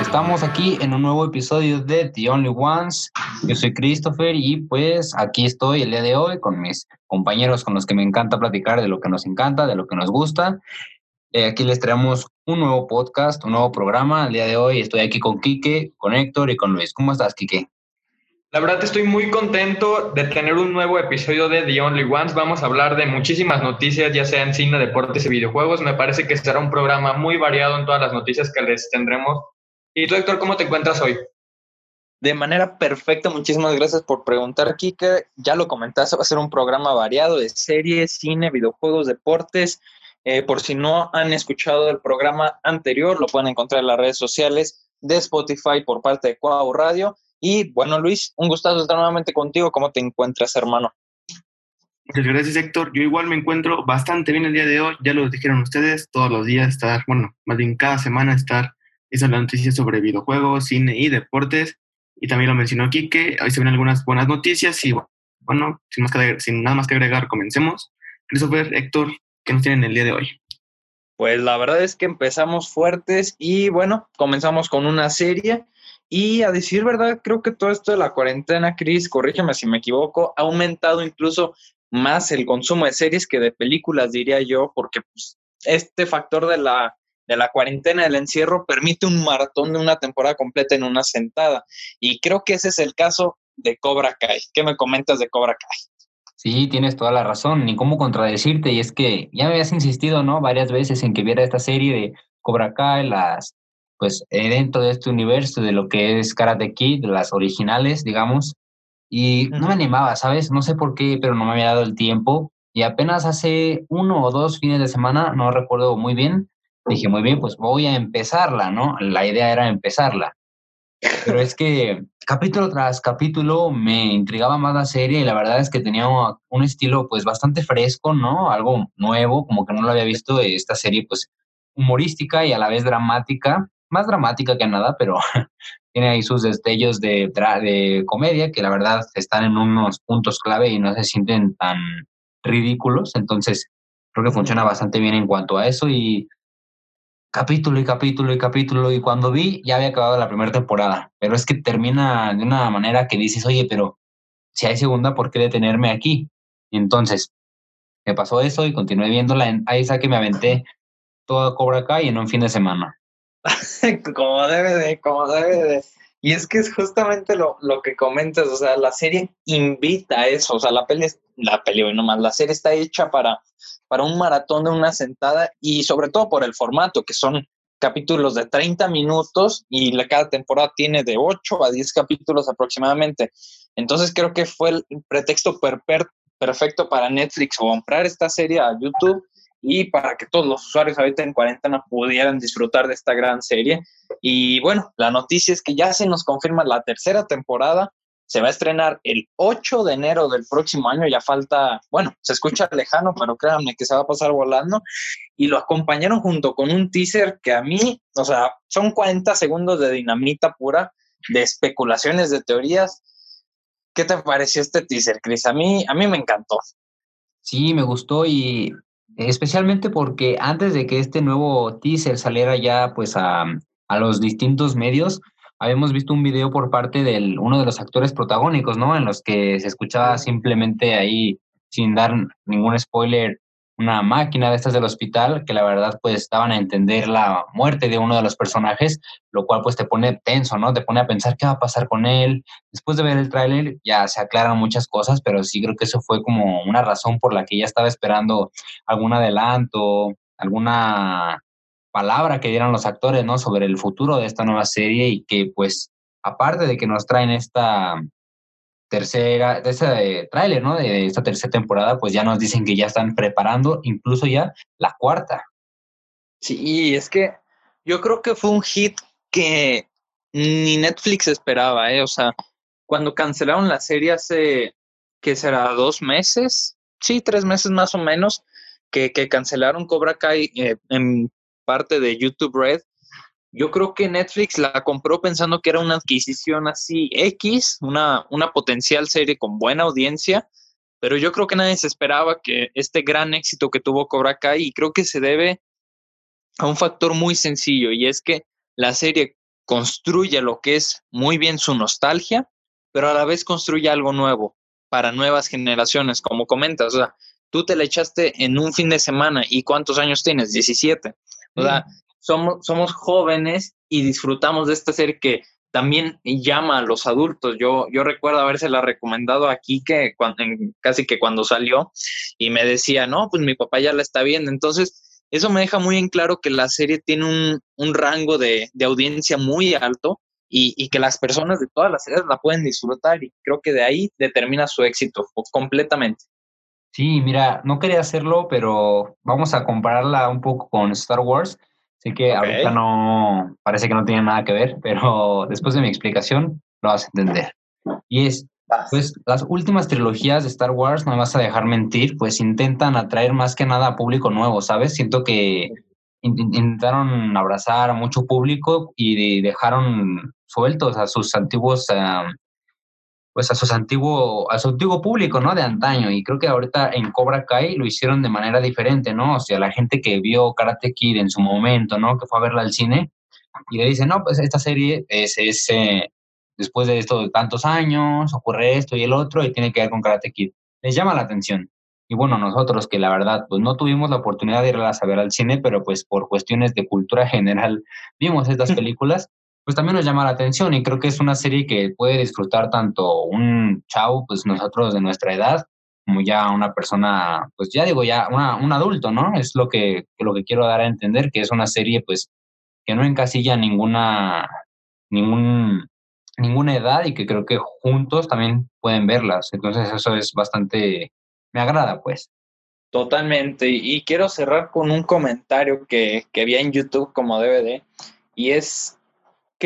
Estamos aquí en un nuevo episodio de The Only Ones. Yo soy Christopher y pues aquí estoy el día de hoy con mis compañeros con los que me encanta platicar de lo que nos encanta, de lo que nos gusta. Eh, aquí les traemos un nuevo podcast, un nuevo programa. El día de hoy estoy aquí con Quique, con Héctor y con Luis. ¿Cómo estás, Quique? La verdad estoy muy contento de tener un nuevo episodio de The Only Ones. Vamos a hablar de muchísimas noticias, ya sea en cine, deportes y videojuegos. Me parece que será un programa muy variado en todas las noticias que les tendremos. ¿Y tú, Héctor, cómo te encuentras hoy? De manera perfecta, muchísimas gracias por preguntar, Kike. Ya lo comentaste, va a ser un programa variado de series, cine, videojuegos, deportes. Eh, por si no han escuchado el programa anterior, lo pueden encontrar en las redes sociales de Spotify por parte de Cuau Radio y bueno, Luis, un gustazo estar nuevamente contigo. ¿Cómo te encuentras, hermano? Muchas gracias, Héctor. Yo igual me encuentro bastante bien el día de hoy. Ya lo dijeron ustedes, todos los días estar, bueno, más bien cada semana estar esas noticias sobre videojuegos, cine y deportes. Y también lo mencionó Kike. Hoy se ven algunas buenas noticias y bueno, sin, más que, sin nada más que agregar, comencemos. Christopher, Héctor, ¿qué nos tienen el día de hoy? Pues la verdad es que empezamos fuertes y bueno, comenzamos con una serie y a decir verdad, creo que todo esto de la cuarentena, Chris, corrígeme si me equivoco, ha aumentado incluso más el consumo de series que de películas, diría yo, porque pues, este factor de la, de la cuarentena, del encierro, permite un maratón de una temporada completa en una sentada. Y creo que ese es el caso de Cobra Kai. ¿Qué me comentas de Cobra Kai? Sí, tienes toda la razón, ni cómo contradecirte, y es que ya me habías insistido, ¿no? Varias veces en que viera esta serie de Cobra Kai, las pues eh, dentro de este universo de lo que es Karate Kid, de las originales, digamos, y no me animaba, ¿sabes? No sé por qué, pero no me había dado el tiempo. Y apenas hace uno o dos fines de semana, no recuerdo muy bien, dije, muy bien, pues voy a empezarla, ¿no? La idea era empezarla. Pero es que capítulo tras capítulo me intrigaba más la serie y la verdad es que tenía un estilo pues bastante fresco, ¿no? Algo nuevo, como que no lo había visto esta serie pues humorística y a la vez dramática más dramática que nada, pero tiene ahí sus destellos de, de comedia que la verdad están en unos puntos clave y no se sienten tan ridículos. Entonces, creo que funciona bastante bien en cuanto a eso y capítulo y capítulo y capítulo y cuando vi ya había acabado la primera temporada, pero es que termina de una manera que dices, oye, pero si hay segunda, ¿por qué detenerme aquí? Y entonces, me pasó eso y continué viéndola. ahí esa que me aventé toda Cobra Kai en un fin de semana. como debe de, como debe de. Y es que es justamente lo, lo, que comentas, o sea, la serie invita a eso, o sea, la peli, la peli, no más, la serie está hecha para, para un maratón de una sentada y sobre todo por el formato, que son capítulos de 30 minutos y la, cada temporada tiene de 8 a 10 capítulos aproximadamente. Entonces creo que fue el pretexto perfecto para Netflix comprar esta serie a YouTube y para que todos los usuarios ahorita en cuarentena pudieran disfrutar de esta gran serie. Y bueno, la noticia es que ya se nos confirma la tercera temporada. Se va a estrenar el 8 de enero del próximo año. Ya falta, bueno, se escucha lejano, pero créanme que se va a pasar volando. Y lo acompañaron junto con un teaser que a mí, o sea, son 40 segundos de dinamita pura, de especulaciones, de teorías. ¿Qué te pareció este teaser, Chris? A mí, a mí me encantó. Sí, me gustó y Especialmente porque antes de que este nuevo teaser saliera ya pues a, a los distintos medios, habíamos visto un video por parte de uno de los actores protagónicos, ¿no? En los que se escuchaba simplemente ahí, sin dar ningún spoiler, una máquina de estas del hospital que la verdad pues daban a entender la muerte de uno de los personajes, lo cual pues te pone tenso, ¿no? Te pone a pensar qué va a pasar con él. Después de ver el tráiler ya se aclaran muchas cosas, pero sí creo que eso fue como una razón por la que ya estaba esperando algún adelanto, alguna palabra que dieran los actores, ¿no? Sobre el futuro de esta nueva serie y que pues aparte de que nos traen esta tercera, de ese tráiler, ¿no? De esta tercera temporada, pues ya nos dicen que ya están preparando incluso ya la cuarta. Sí, es que yo creo que fue un hit que ni Netflix esperaba, ¿eh? O sea, cuando cancelaron la serie hace, ¿qué será? ¿Dos meses? Sí, tres meses más o menos, que, que cancelaron Cobra Kai eh, en parte de YouTube Red yo creo que Netflix la compró pensando que era una adquisición así X, una, una potencial serie con buena audiencia, pero yo creo que nadie se esperaba que este gran éxito que tuvo Cobra Kai, y creo que se debe a un factor muy sencillo y es que la serie construye lo que es muy bien su nostalgia, pero a la vez construye algo nuevo para nuevas generaciones, como comentas. O sea, tú te la echaste en un fin de semana y ¿cuántos años tienes? 17. O sea, somos, somos jóvenes y disfrutamos de esta serie que también llama a los adultos. Yo, yo recuerdo habérsela recomendado aquí que casi que cuando salió y me decía, no, pues mi papá ya la está viendo. Entonces, eso me deja muy en claro que la serie tiene un, un rango de, de, audiencia muy alto y, y, que las personas de todas las edades la pueden disfrutar y creo que de ahí determina su éxito completamente. Sí, mira, no quería hacerlo, pero vamos a compararla un poco con Star Wars. Sé que ahorita no, parece que no tiene nada que ver, pero después de mi explicación lo vas a entender. Y es, pues las últimas trilogías de Star Wars, no me vas a dejar mentir, pues intentan atraer más que nada a público nuevo, ¿sabes? Siento que intentaron abrazar a mucho público y dejaron sueltos a sus antiguos pues a, sus antiguo, a su antiguo público, ¿no? De antaño. Y creo que ahorita en Cobra Kai lo hicieron de manera diferente, ¿no? O sea, la gente que vio Karate Kid en su momento, ¿no? Que fue a verla al cine y le dice, no, pues esta serie es, es eh, después de esto de tantos años, ocurre esto y el otro y tiene que ver con Karate Kid. Les llama la atención. Y bueno, nosotros que la verdad, pues no tuvimos la oportunidad de irlas a ver al cine, pero pues por cuestiones de cultura general vimos estas películas pues también nos llama la atención y creo que es una serie que puede disfrutar tanto un chavo, pues nosotros de nuestra edad, como ya una persona, pues ya digo, ya una, un adulto, ¿no? Es lo que, lo que quiero dar a entender, que es una serie, pues, que no encasilla ninguna, ningún, ninguna edad y que creo que juntos también pueden verlas. Entonces eso es bastante, me agrada, pues. Totalmente. Y quiero cerrar con un comentario que, que vi en YouTube como DVD y es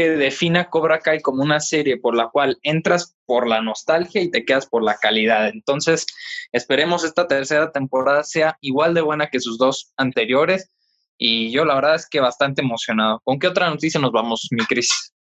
defina Cobra Kai como una serie por la cual entras por la nostalgia y te quedas por la calidad. Entonces, esperemos esta tercera temporada sea igual de buena que sus dos anteriores. Y yo la verdad es que bastante emocionado. ¿Con qué otra noticia nos vamos, mi Cris?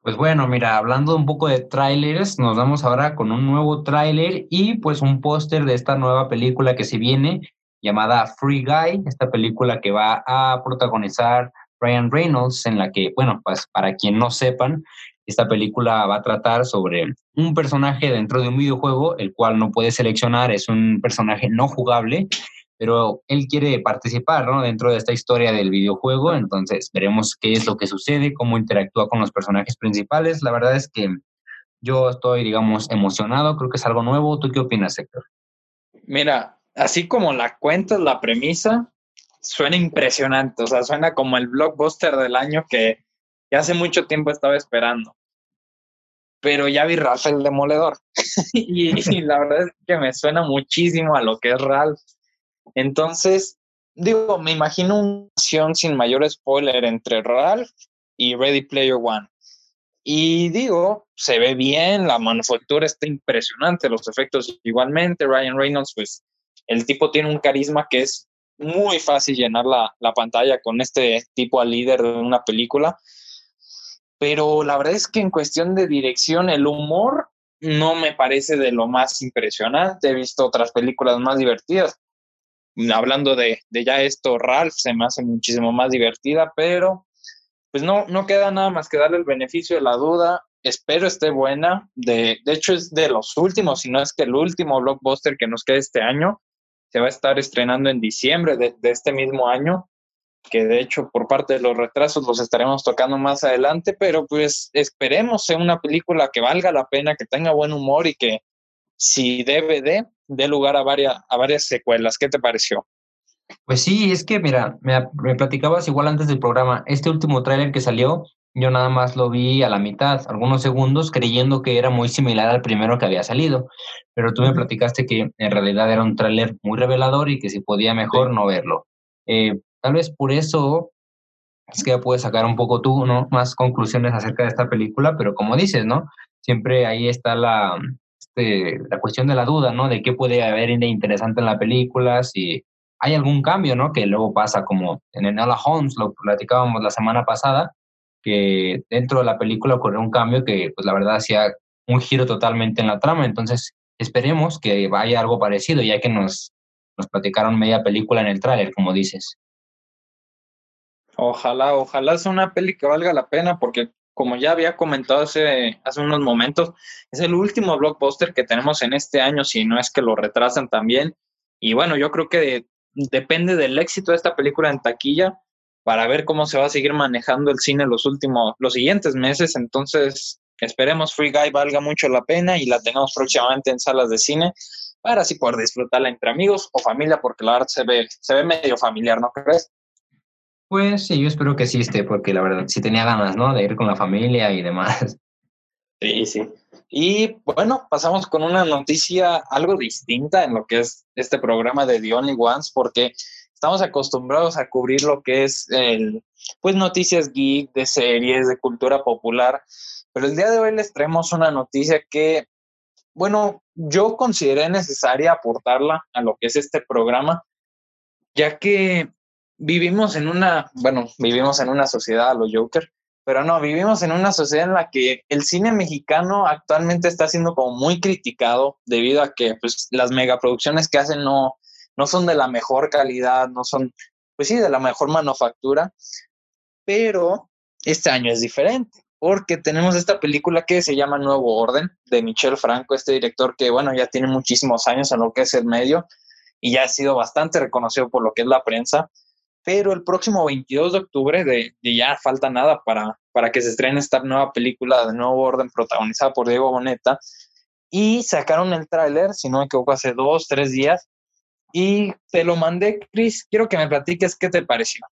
Pues bueno, mira, hablando un poco de trailers, nos vamos ahora con un nuevo tráiler y pues un póster de esta nueva película que se viene llamada Free Guy, esta película que va a protagonizar Ryan Reynolds, en la que, bueno, pues para quien no sepan, esta película va a tratar sobre un personaje dentro de un videojuego, el cual no puede seleccionar, es un personaje no jugable, pero él quiere participar ¿no? dentro de esta historia del videojuego, entonces veremos qué es lo que sucede, cómo interactúa con los personajes principales. La verdad es que yo estoy, digamos, emocionado, creo que es algo nuevo. ¿Tú qué opinas, Héctor? Mira, así como la cuentas, la premisa, suena impresionante, o sea, suena como el blockbuster del año que, hace mucho tiempo estaba esperando. Pero ya vi Ralph el Demoledor y, la verdad es que me suena muchísimo a lo que es Ralph. Entonces, digo, me imagino una acción sin mayor spoiler entre Ralph y Ready Player One. Y digo, se ve bien, la manufactura está impresionante, los efectos igualmente. Ryan Reynolds, pues el tipo tiene un carisma que es muy fácil llenar la, la pantalla con este tipo al líder de una película. Pero la verdad es que en cuestión de dirección, el humor no me parece de lo más impresionante. He visto otras películas más divertidas. Hablando de, de ya esto, Ralph se me hace muchísimo más divertida, pero pues no, no queda nada más que darle el beneficio de la duda. Espero esté buena. De, de hecho, es de los últimos, si no es que el último blockbuster que nos queda este año se va a estar estrenando en diciembre de, este mismo año, que de hecho por parte de los retrasos los estaremos tocando más adelante, pero pues esperemos sea una película que valga la pena, que tenga buen humor y que si debe de, dé lugar a varias, a varias secuelas. ¿Qué te pareció? Pues sí, es que mira, me, me platicabas igual antes del programa, este último tráiler que salió yo nada más lo vi a la mitad, algunos segundos, creyendo que era muy similar al primero que había salido. Pero tú me platicaste que en realidad era un tráiler muy revelador y que si podía mejor no verlo. Eh, tal vez por eso es que ya puedes sacar un poco tú, ¿no? Más conclusiones acerca de esta película, pero como dices, ¿no? Siempre ahí está la, este, la cuestión de la duda, ¿no? De qué puede haber de interesante en la película, si hay algún cambio, ¿no? Que luego pasa como en Enola Holmes, lo platicábamos la semana pasada, que dentro de la película ocurrió un cambio que, pues la verdad, hacía un giro totalmente en la trama. Entonces, esperemos que vaya algo parecido, ya que nos, nos platicaron media película en el tráiler, como dices. Ojalá, ojalá sea una peli que valga la pena, porque como ya había comentado hace, hace unos momentos, es el último blockbuster que tenemos en este año, si no es que lo retrasan también. Y bueno, yo creo que depende del éxito de esta película en taquilla para ver cómo se va a seguir manejando el cine los últimos, los siguientes meses. Entonces, esperemos Free Guy valga mucho la pena y la tengamos próximamente en salas de cine para así poder disfrutarla entre amigos o familia, porque la verdad se ve, se ve medio familiar, ¿no crees? Pues sí, yo espero que sí esté, porque la verdad sí tenía ganas, ¿no? De ir con la familia y demás. Sí, sí. Y bueno, pasamos con una noticia algo distinta en lo que es este programa de The Only Ones, porque estamos acostumbrados a cubrir lo que es el, pues noticias geek, de series, de cultura popular, pero el día de hoy les traemos una noticia que, bueno, yo consideré necesaria aportarla a lo que es este programa, ya que vivimos en una, bueno, vivimos en una sociedad a los Joker, pero no, vivimos en una sociedad en la que el cine mexicano actualmente está siendo como muy criticado debido a que pues, las megaproducciones que hacen no, no son de la mejor calidad, no son, pues sí, de la mejor manufactura, pero este año es diferente porque tenemos esta película que se llama Nuevo Orden de Michel Franco, este director que, bueno, ya tiene muchísimos años en lo que es el medio y ya ha sido bastante reconocido por lo que es la prensa pero el próximo 22 de octubre, de, ya falta nada para, para que se estrene esta nueva película de Nuevo Orden protagonizada por Diego Boneta, y sacaron el tráiler, si no me equivoco, hace dos, tres días, y te lo mandé, Chris, quiero que me platiques qué te pareció.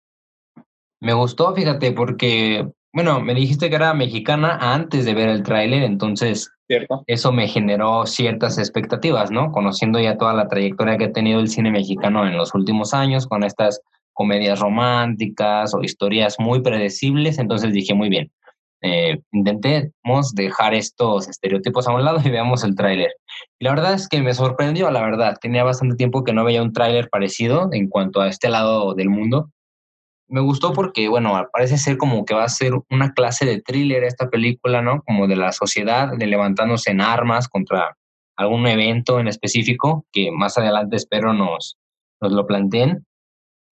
Me gustó, fíjate, porque, bueno, me dijiste que era mexicana antes de ver el tráiler, entonces ¿Cierto? eso me generó ciertas expectativas, ¿no? Conociendo ya toda la trayectoria que ha tenido el cine mexicano en los últimos años, con estas comedias románticas o historias muy predecibles, entonces dije, muy bien, eh, intentemos dejar estos estereotipos a un lado y veamos el tráiler. Y la verdad es que me sorprendió, la verdad, tenía bastante tiempo que no veía un tráiler parecido en cuanto a este lado del mundo. Me gustó porque, bueno, parece ser como que va a ser una clase de thriller esta película, ¿no? Como de la sociedad, de levantándose en armas contra algún evento en específico, que más adelante espero nos, nos lo planteen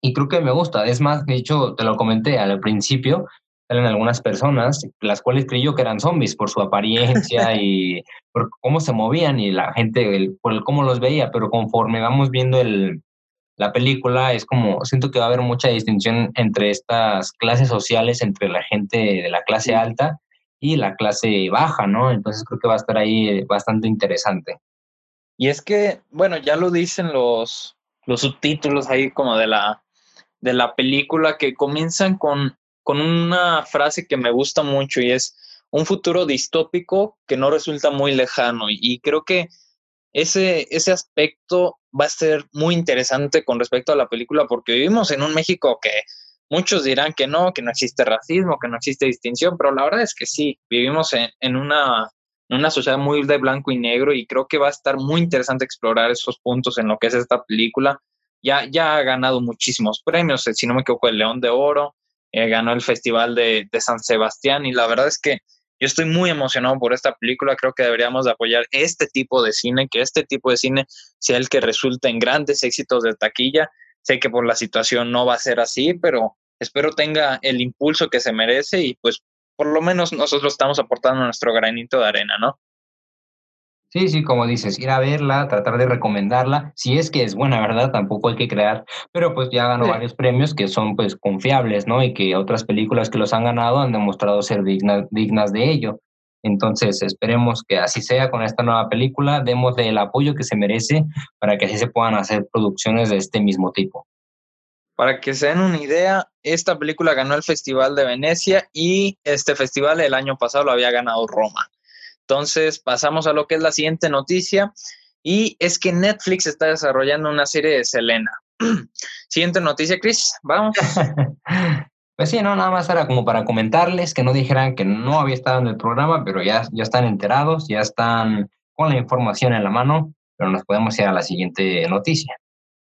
y creo que me gusta. Es más, de hecho, te lo comenté al principio, eran algunas personas, las cuales creí yo que eran zombies por su apariencia y por cómo se movían y la gente, por el cómo los veía, pero conforme vamos viendo el, la película, es como, siento que va a haber mucha distinción entre estas clases sociales, entre la gente de la clase alta y la clase baja, ¿no? Entonces creo que va a estar ahí bastante interesante. Y es que, bueno, ya lo dicen los, los subtítulos ahí como de la, de la película que comienzan con, con una frase que me gusta mucho y es un futuro distópico que no resulta muy lejano. Y, creo que ese, ese aspecto va a ser muy interesante con respecto a la película porque vivimos en un México que muchos dirán que no, que no existe racismo, que no existe distinción, pero la verdad es que sí, vivimos en, en una, una sociedad muy de blanco y negro y creo que va a estar muy interesante explorar esos puntos en lo que es esta película ya, ya ha ganado muchísimos premios, eh, si no me equivoco, el León de Oro, eh, ganó el Festival de, de, San Sebastián y la verdad es que yo estoy muy emocionado por esta película, creo que deberíamos de apoyar este tipo de cine, que este tipo de cine sea el que resulte en grandes éxitos de taquilla. Sé que por la situación no va a ser así, pero espero tenga el impulso que se merece y pues por lo menos nosotros estamos aportando nuestro granito de arena, ¿no? Sí, sí, como dices, ir a verla, tratar de recomendarla, si es que es buena, ¿verdad? Tampoco hay que crear, pero pues ya ganó varios premios que son pues confiables, ¿no? Y que otras películas que los han ganado han demostrado ser dignas, dignas de ello. Entonces, esperemos que así sea con esta nueva película, démosle el apoyo que se merece para que así se puedan hacer producciones de este mismo tipo. Para que se den una idea, esta película ganó el Festival de Venecia y este festival el año pasado lo había ganado Roma. Entonces, pasamos a lo que es la siguiente noticia y es que Netflix está desarrollando una serie de Selena. siguiente noticia, Chris, vamos. Pues sí, no, nada más era como para comentarles que no dijeran que no había estado en el programa, pero ya, ya están enterados, ya están con la información en la mano, pero nos podemos ir a la siguiente noticia.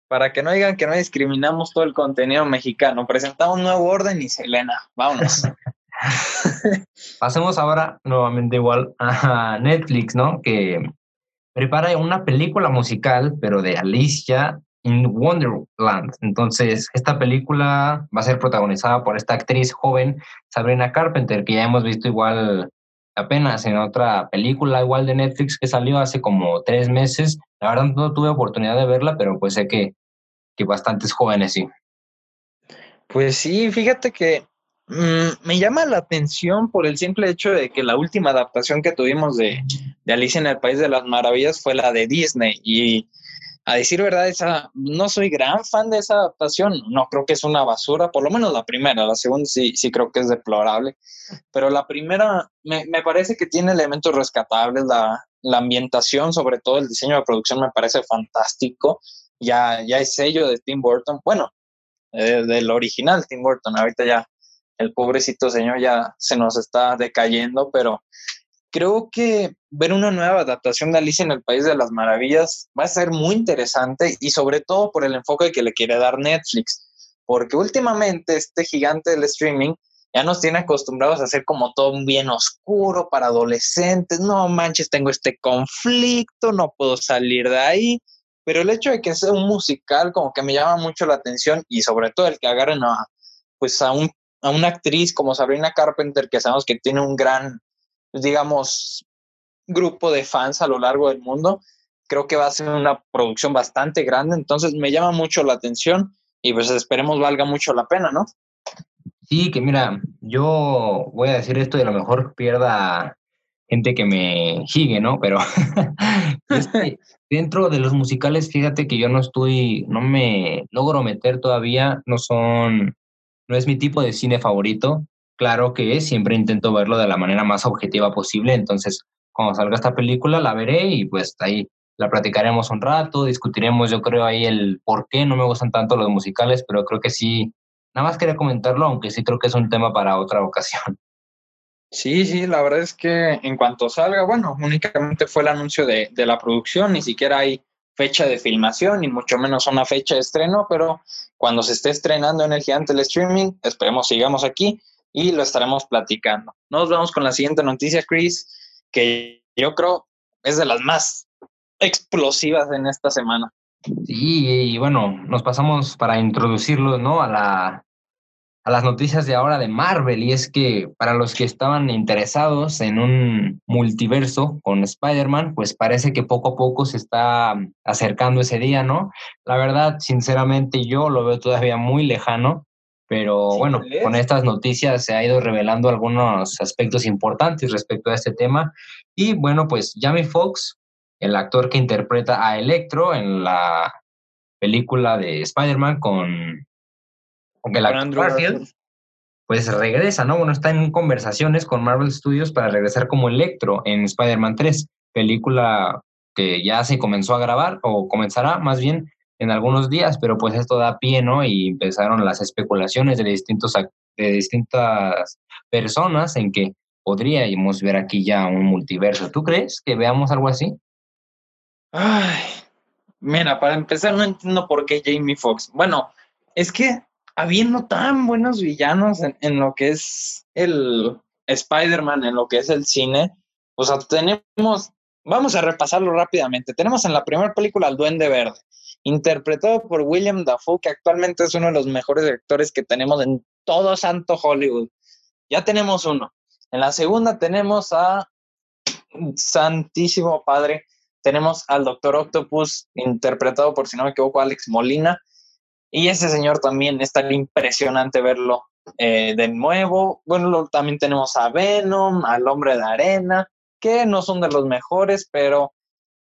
Para que no digan que no discriminamos todo el contenido mexicano, presentamos un nuevo orden y Selena, vámonos. Pasemos ahora nuevamente igual a Netflix, ¿no? Que prepara una película musical, pero de Alicia in Wonderland. Entonces, esta película va a ser protagonizada por esta actriz joven, Sabrina Carpenter, que ya hemos visto igual apenas en otra película igual de Netflix que salió hace como tres meses. La verdad no tuve oportunidad de verla, pero pues sé que, que bastantes jóvenes sí. Pues sí, fíjate que mm, me llama la atención por el simple hecho de que la última adaptación que tuvimos de, Alicia en el País de las Maravillas fue la de Disney. Y a decir verdad, esa, no soy gran fan de esa adaptación, no creo que es una basura, por lo menos la primera, la segunda sí, sí creo que es deplorable, pero la primera me, me parece que tiene elementos rescatables, la, la, ambientación, sobre todo el diseño de producción me parece fantástico, ya, ya es sello de Tim Burton, bueno, eh, del original Tim Burton, ahorita ya el pobrecito señor ya se nos está decayendo, pero creo que ver una nueva adaptación de Alicia en el País de las Maravillas va a ser muy interesante y sobre todo por el enfoque que le quiere dar Netflix, porque últimamente este gigante del streaming ya nos tiene acostumbrados a hacer como todo un bien oscuro para adolescentes, no manches, tengo este conflicto, no puedo salir de ahí, pero el hecho de que sea un musical como que me llama mucho la atención y sobre todo el que agarren a, pues a, un, a una actriz como Sabrina Carpenter, que sabemos que tiene un gran digamos, grupo de fans a lo largo del mundo. Creo que va a ser una producción bastante grande, entonces me llama mucho la atención y pues esperemos valga mucho la pena, ¿no? Sí, que mira, yo voy a decir esto y a lo mejor pierda gente que me sigue, ¿no? Pero dentro de los musicales, fíjate que yo no estoy, no me logro meter todavía, no son, no es mi tipo de cine favorito claro que siempre intento verlo de la manera más objetiva posible, entonces cuando salga esta película la veré y pues ahí la platicaremos un rato, discutiremos yo creo ahí el por qué no me gustan tanto los musicales, pero creo que sí, nada más quería comentarlo, aunque sí creo que es un tema para otra ocasión. Sí, sí, la verdad es que en cuanto salga, bueno, únicamente fue el anuncio de, de la producción, ni siquiera hay fecha de filmación, ni mucho menos una fecha de estreno, pero cuando se esté estrenando en el gigante del streaming, esperemos sigamos aquí y lo estaremos platicando. Nos vamos con la siguiente noticia, Chris, que yo creo es de las más explosivas en esta semana. Sí, y bueno, nos pasamos para introducirlo, ¿no? A, la, a las noticias de ahora de Marvel, y es que para los que estaban interesados en un multiverso con Spider-Man, pues parece que poco a poco se está acercando ese día, ¿no? La verdad, sinceramente, yo lo veo todavía muy lejano, pero bueno, con estas noticias se ha ido revelando algunos aspectos importantes respecto a este tema. Y bueno, pues Jamie Foxx, el actor que interpreta a Electro en la película de Spider-Man con, actor Garfield, pues regresa, ¿no? Bueno, está en conversaciones con Marvel Studios para regresar como Electro en Spider-Man 3, película que ya se comenzó a grabar o comenzará más bien en algunos días, pero pues esto da pie, ¿no? Y empezaron las especulaciones de, distintos, de distintas personas en que podríamos ver aquí ya un multiverso. ¿Tú crees que veamos algo así? Ay, mira, para empezar no entiendo por qué Jamie Foxx. Bueno, es que habiendo tan buenos villanos en, en lo que es el Spider-Man, en lo que es el cine, o sea, tenemos, vamos a repasarlo rápidamente. Tenemos en la primera película al Duende Verde interpretado por William Dafoe, que actualmente es uno de los mejores actores que tenemos en todo Santo Hollywood. Ya tenemos uno. En la segunda tenemos a Santísimo Padre, tenemos al Doctor Octopus, interpretado por, si no me equivoco, Alex Molina. Y ese señor también es tan impresionante verlo eh, de nuevo. Bueno, también tenemos a Venom, al Hombre de Arena, que no son de los mejores, pero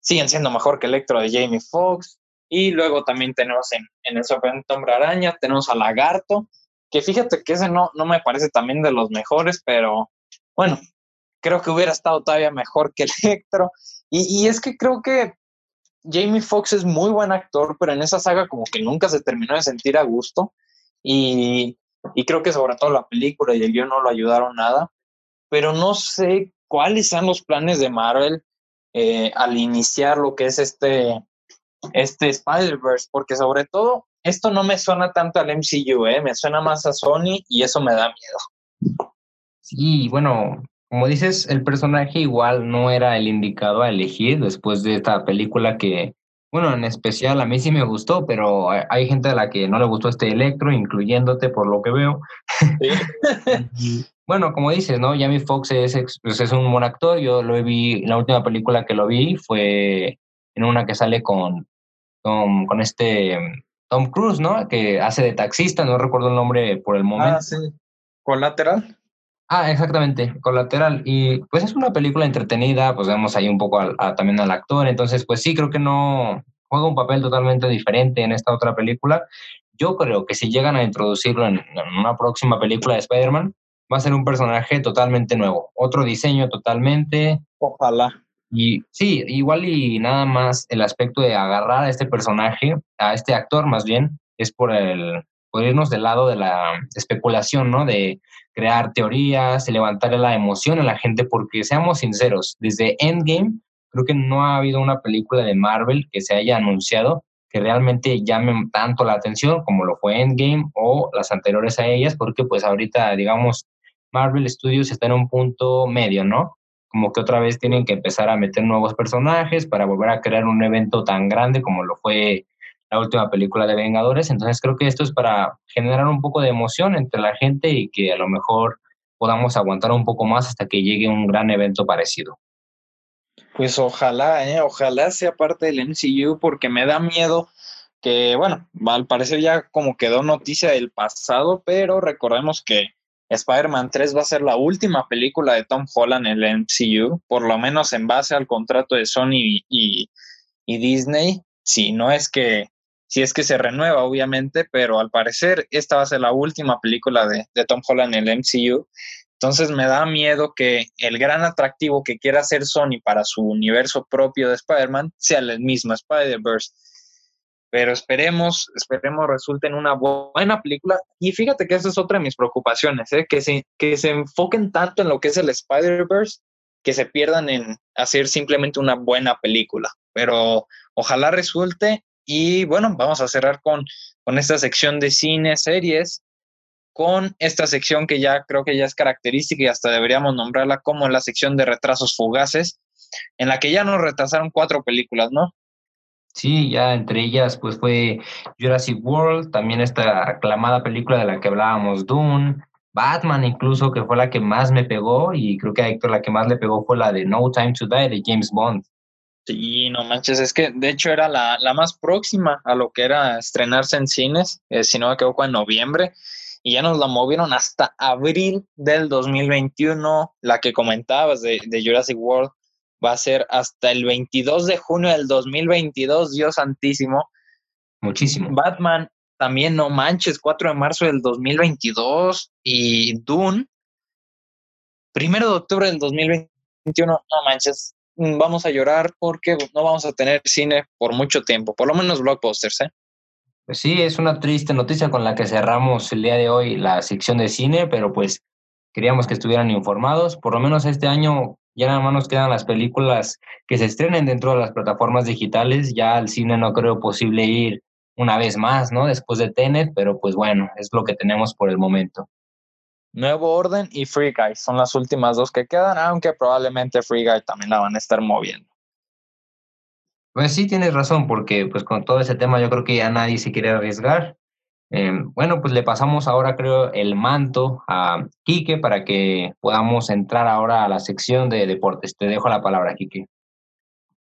siguen siendo mejor que Electro de Jamie Foxx. Y luego también tenemos en, en el sorprendente hombre araña, tenemos a Lagarto, que fíjate que ese no, no me parece también de los mejores, pero bueno, creo que hubiera estado todavía mejor que Electro. Y, y es que creo que Jamie Foxx es muy buen actor, pero en esa saga como que nunca se terminó de sentir a gusto. Y, y creo que sobre todo la película y el guion no lo ayudaron nada. Pero no sé cuáles sean los planes de Marvel eh, al iniciar lo que es este, este Spider-Verse, porque sobre todo esto no me suena tanto al MCU, ¿eh? me suena más a Sony y eso me da miedo. Sí, bueno, como dices, el personaje igual no era el indicado a elegir después de esta película que Bueno, en especial a mí sí me gustó, pero hay gente a la que no le gustó este Electro, incluyéndote por lo que veo. bueno, como dices, ¿no? Jamie Foxx es, pues, es un buen actor. Yo lo vi, la última película que lo vi fue en una que sale con, con, con este Tom Cruise, ¿no? Que hace de taxista, no recuerdo el nombre por el momento. Ah, sí. ¿Colateral? Ah, exactamente, Colateral. Y pues es una película entretenida, pues vemos ahí un poco también al actor, entonces pues sí, creo que no juega un papel totalmente diferente en esta otra película. Yo creo que si llegan a introducirlo en, una próxima película de Spider-Man, va a ser un personaje totalmente nuevo, otro diseño totalmente. Ojalá. Y sí, igual y nada más el aspecto de agarrar a este personaje, a este actor más bien, es por el por irnos del lado de la especulación, ¿no? De crear teorías, de levantar la emoción en la gente, porque seamos sinceros, desde Endgame creo que no ha habido una película de Marvel que se haya anunciado que realmente llame tanto la atención como lo fue Endgame o las anteriores a ellas, porque pues ahorita, digamos, Marvel Studios está en un punto medio, ¿no? Como que otra vez tienen que empezar a meter nuevos personajes para volver a crear un evento tan grande como lo fue la última película de Vengadores. Entonces creo que esto es para generar un poco de emoción entre la gente y que a lo mejor podamos aguantar un poco más hasta que llegue un gran evento parecido. Pues ojalá, ¿eh? ojalá sea parte del MCU porque me da miedo que, bueno, al parecer ya como quedó noticia del pasado, pero recordemos que Spider-Man 3 va a ser la última película de Tom Holland en el MCU, por lo menos en base al contrato de Sony y, y Disney. Si no es que si es que se renueva, obviamente, pero al parecer esta va a ser la última película de, Tom Holland en el MCU. Entonces me da miedo que el gran atractivo que quiera hacer Sony para su universo propio de Spider-Man sea el mismo Spider-Verse. Pero esperemos, esperemos resulte en una buena película. Y fíjate que esa es otra de mis preocupaciones, ¿eh? que, se, que se enfoquen tanto en lo que es el Spider-Verse que se pierdan en hacer simplemente una buena película. Pero ojalá resulte y bueno, vamos a cerrar con, con esta sección de cine, series, con esta sección que ya creo que ya es característica y hasta deberíamos nombrarla como la sección de retrasos fugaces, en la que ya nos retrasaron cuatro películas, ¿no? Sí, ya entre ellas pues fue Jurassic World, también esta aclamada película de la que hablábamos, Dune, Batman incluso, que fue la que más me pegó, y creo que a Héctor la que más le pegó fue la de No Time to Die de James Bond. Sí, no manches, es que de hecho era la, más próxima a lo que era estrenarse en cines, eh, si no me equivoco, en noviembre, y ya nos la movieron hasta abril del 2021. La que comentabas de, de Jurassic World va a ser hasta el 22 de junio del 2022, Dios santísimo. Muchísimo. Batman también, no manches, 4 de marzo del 2022 y Dune, primero de octubre del 2021, no manches, vamos a llorar porque no vamos a tener cine por mucho tiempo, por lo menos blockbusters, ¿eh? Pues sí, es una triste noticia con la que cerramos el día de hoy la sección de cine, pero pues queríamos que estuvieran informados. Por lo menos este año ya nada más nos quedan las películas que se estrenen dentro de las plataformas digitales. Ya al cine no creo posible ir una vez más, ¿no? Después de Tenet, pero pues bueno, es lo que tenemos por el momento. Nuevo Orden y Free Guy son las últimas dos que quedan, aunque probablemente Free Guy también la van a estar moviendo. Pues sí, tienes razón, porque pues con todo ese tema yo creo que ya nadie se quiere arriesgar. Em, bueno, pues le pasamos ahora creo el manto a Quique para que podamos entrar ahora a la sección de deportes. Te dejo la palabra, Quique.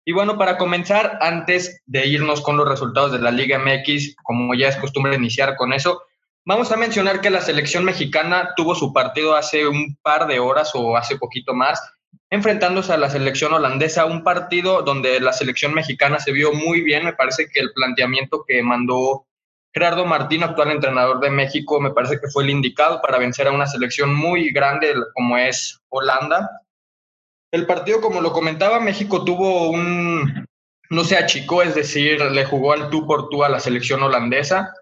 Y bueno, para comenzar, antes de irnos con los resultados de la Liga MX, como ya es costumbre iniciar con eso, Vamos a mencionar que la selección mexicana tuvo su partido hace un par de horas o hace poquito más, enfrentándose a la selección holandesa, un partido donde la selección mexicana se vio muy bien. Me parece que el planteamiento que mandó Gerardo Martín, actual entrenador de México, me parece que fue el indicado para vencer a una selección muy grande como es Holanda. El partido, como lo comentaba, México tuvo un, no se achicó, es decir, le jugó al tú por tú a la selección holandesa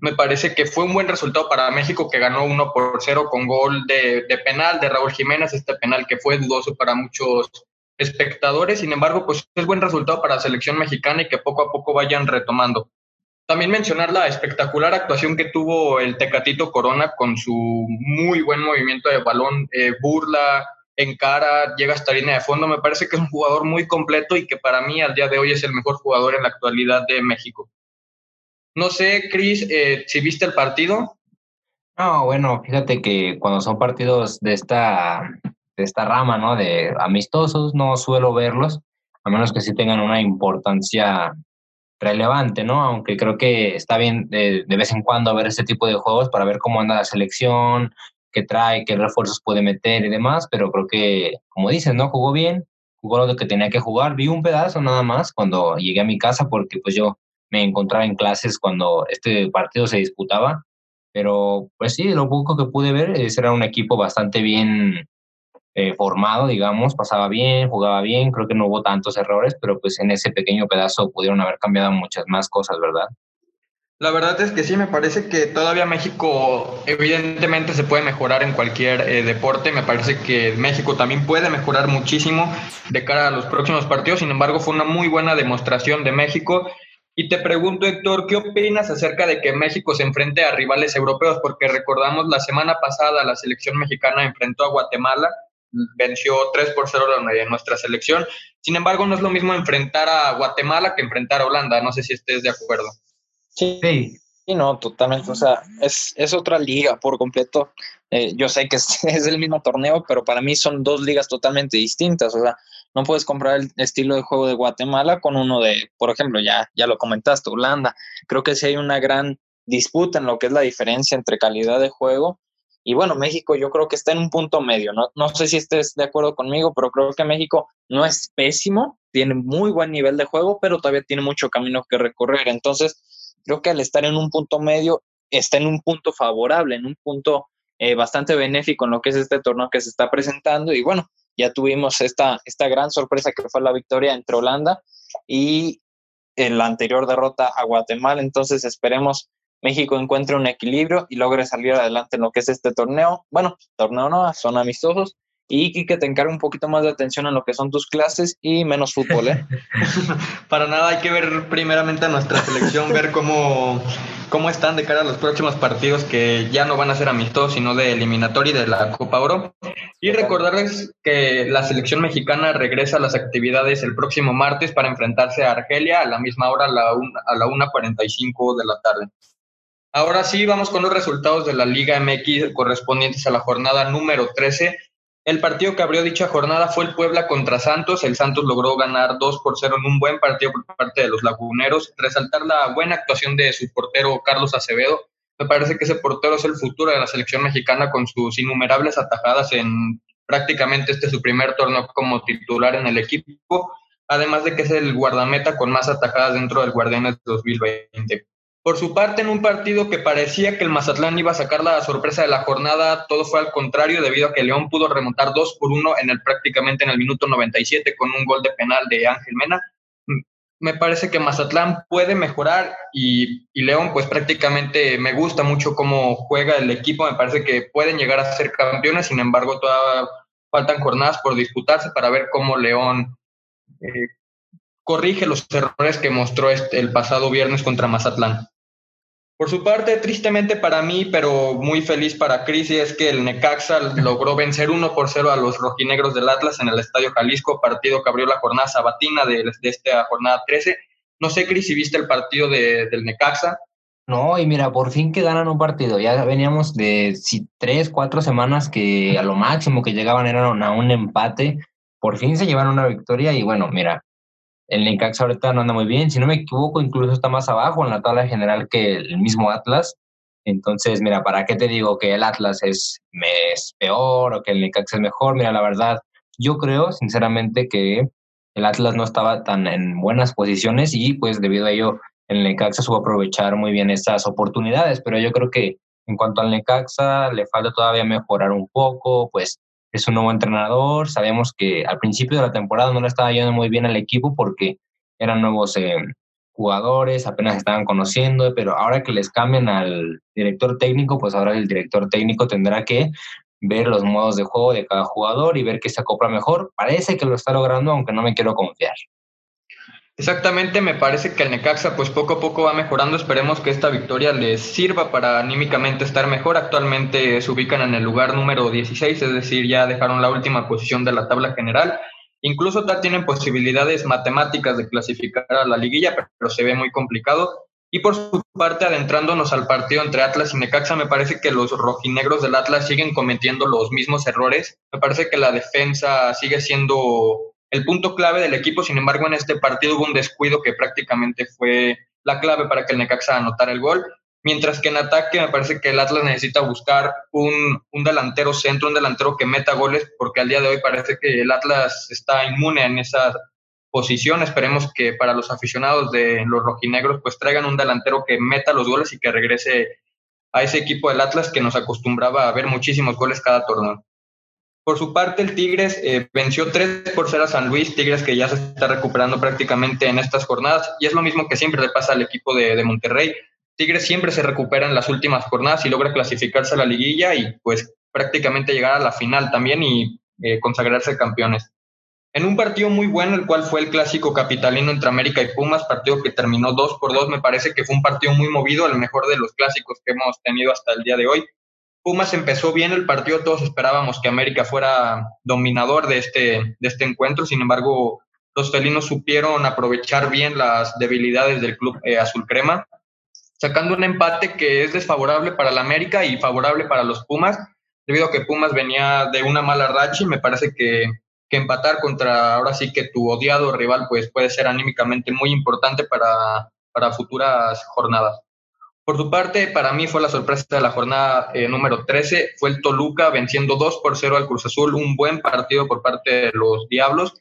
me parece que fue un buen resultado para México que ganó 1 por 0 con gol de, penal de Raúl Jiménez, este penal que fue dudoso para muchos espectadores, sin embargo, pues es buen resultado para la selección mexicana y que poco a poco vayan retomando. También mencionar la espectacular actuación que tuvo el Tecatito Corona con su muy buen movimiento de balón, eh, burla, encara, llega hasta línea de fondo. Me parece que es un jugador muy completo y que para mí al día de hoy es el mejor jugador en la actualidad de México. No sé, Cris, eh, si viste el partido. No, bueno, fíjate que cuando son partidos de esta, de esta rama, ¿no? De amistosos, no suelo verlos, a menos que sí tengan una importancia relevante, ¿no? Aunque creo que está bien de, de vez en cuando ver este tipo de juegos para ver cómo anda la selección, qué trae, qué refuerzos puede meter y demás, pero creo que, como dices, ¿no? Jugó bien, jugó lo que tenía que jugar. Vi un pedazo nada más cuando llegué a mi casa porque pues yo me encontraba en clases cuando este partido se disputaba, pero pues sí, lo poco que pude ver es era un equipo bastante bien eh, formado, digamos, pasaba bien, jugaba bien, creo que no hubo tantos errores, pero pues en ese pequeño pedazo pudieron haber cambiado muchas más cosas, ¿verdad? La verdad es que sí, me parece que todavía México evidentemente se puede mejorar en cualquier eh, deporte. Me parece que México también puede mejorar muchísimo de cara a los próximos partidos. Sin embargo, fue una muy buena demostración de México. Y te pregunto, Héctor, ¿qué opinas acerca de que México se enfrente a rivales europeos? Porque recordamos la semana pasada la selección mexicana enfrentó a Guatemala, venció 3 por 0 a nuestra selección. Sin embargo, no es lo mismo enfrentar a Guatemala que enfrentar a Holanda. No sé si estés de acuerdo. Sí, sí, no, totalmente. O sea, es, es otra liga por completo. Eh, yo sé que es, es, el mismo torneo, pero para mí son dos ligas totalmente distintas. O sea, no puedes comprar el estilo de juego de Guatemala con uno de, por ejemplo, ya, ya lo comentaste, Holanda. Creo que sí hay una gran disputa en lo que es la diferencia entre calidad de juego. Y bueno, México yo creo que está en un punto medio. No, no sé si estés de acuerdo conmigo, pero creo que México no es pésimo, tiene muy buen nivel de juego, pero todavía tiene mucho camino que recorrer. Entonces, creo que al estar en un punto medio, está en un punto favorable, en un punto eh, bastante benéfico en lo que es este torneo que se está presentando. Y bueno, ya tuvimos esta, esta gran sorpresa que fue la victoria entre Holanda y la anterior derrota a Guatemala. Entonces esperemos México encuentre un equilibrio y logre salir adelante en lo que es este torneo. Bueno, torneo no, son amistosos, y que te encargue un poquito más de atención en lo que son tus clases y menos fútbol, ¿eh? Para nada, hay que ver primeramente a nuestra selección, ver cómo, cómo están de cara a los próximos partidos que ya no van a ser amistosos, sino de eliminatoria y de la Copa Oro. Y recordarles que la selección mexicana regresa a las actividades el próximo martes para enfrentarse a Argelia a la misma hora, a la, a la 1.45 de la tarde. Ahora sí, vamos con los resultados de la Liga MX correspondientes a la jornada número 13 el partido que abrió dicha jornada fue el Puebla contra Santos. El Santos logró ganar 2 por 0 en un buen partido por parte de los laguneros. Resaltar la buena actuación de su portero Carlos Acevedo. Me parece que ese portero es el futuro de la selección mexicana con sus innumerables atajadas en prácticamente este su primer torneo como titular en el equipo. Además de que es el guardameta con más atajadas dentro del Guardianes 2020. Por su parte, en un partido que parecía que el Mazatlán iba a sacar la sorpresa de la jornada, todo fue al contrario, debido a que León pudo remontar 2 por 1 en el, prácticamente en el minuto 97 con un gol de penal de Ángel Mena. Me parece que Mazatlán puede mejorar y, y León, pues prácticamente me gusta mucho cómo juega el equipo. Me parece que pueden llegar a ser campeones, sin embargo, todavía faltan jornadas por disputarse para ver cómo León eh, corrige los errores que mostró este, el pasado viernes contra Mazatlán. Por su parte, tristemente para mí, pero muy feliz para Cris, es que el Necaxa logró vencer 1 por 0 a los rojinegros del Atlas en el Estadio Jalisco, partido que abrió la jornada sabatina de, esta jornada 13. No sé, Cris, si viste el partido de, del Necaxa. No, y mira, por fin que ganan un partido. Ya veníamos de si, tres, cuatro semanas que a lo máximo que llegaban eran a un empate. Por fin se llevaron una victoria y bueno, mira, el Necaxa ahorita no anda muy bien. Si no me equivoco, incluso está más abajo en la tabla general que el mismo Atlas. Entonces, mira, ¿para qué te digo que el Atlas es, es peor o que el Necaxa es mejor? Mira, la verdad, yo creo sinceramente que el Atlas no estaba tan en buenas posiciones y pues debido a ello el Necaxa supo aprovechar muy bien esas oportunidades, pero yo creo que en cuanto al Necaxa le falta todavía mejorar un poco, pues es un nuevo entrenador. Sabemos que al principio de la temporada no le estaba yendo muy bien al equipo porque eran nuevos eh, jugadores, apenas estaban conociendo, pero ahora que les cambian al director técnico, pues ahora el director técnico tendrá que ver los modos de juego de cada jugador y ver qué se acopla mejor. Parece que lo está logrando, aunque no me quiero confiar. Exactamente, me parece que el Necaxa pues poco a poco va mejorando. Esperemos que esta victoria les sirva para anímicamente estar mejor. Actualmente se ubican en el lugar número 16, es decir, ya dejaron la última posición de la tabla general. Incluso ya tienen posibilidades matemáticas de clasificar a la liguilla, pero se ve muy complicado. Y por su parte, adentrándonos al partido entre Atlas y Necaxa, me parece que los rojinegros del Atlas siguen cometiendo los mismos errores. Me parece que la defensa sigue siendo el punto clave del equipo. Sin embargo, en este partido hubo un descuido que prácticamente fue la clave para que el Necaxa anotara el gol. Mientras que en ataque me parece que el Atlas necesita buscar un, un, delantero centro, un delantero que meta goles, porque al día de hoy parece que el Atlas está inmune en esa posición. Esperemos que para los aficionados de los rojinegros pues traigan un delantero que meta los goles y que regrese a ese equipo del Atlas que nos acostumbraba a ver muchísimos goles cada torneo. Por su parte, el Tigres eh, venció 3 por 0 a San Luis, Tigres que ya se está recuperando prácticamente en estas jornadas, y es lo mismo que siempre le pasa al equipo de, Monterrey. Tigres siempre se recupera en las últimas jornadas y logra clasificarse a la liguilla y pues prácticamente llegar a la final también y eh, consagrarse campeones. En un partido muy bueno, el cual fue el clásico capitalino entre América y Pumas, partido que terminó 2 por 2, me parece que fue un partido muy movido, el mejor de los clásicos que hemos tenido hasta el día de hoy. Pumas empezó bien el partido, todos esperábamos que América fuera dominador de este, de este encuentro, sin embargo, los felinos supieron aprovechar bien las debilidades del club eh, azul crema, sacando un empate que es desfavorable para la América y favorable para los Pumas, debido a que Pumas venía de una mala racha y me parece que, que empatar contra ahora sí que tu odiado rival pues puede ser anímicamente muy importante para, para futuras jornadas. Por su parte, para mí fue la sorpresa de la jornada eh, número 13, fue el Toluca venciendo 2 por 0 al Cruz Azul, un buen partido por parte de los Diablos,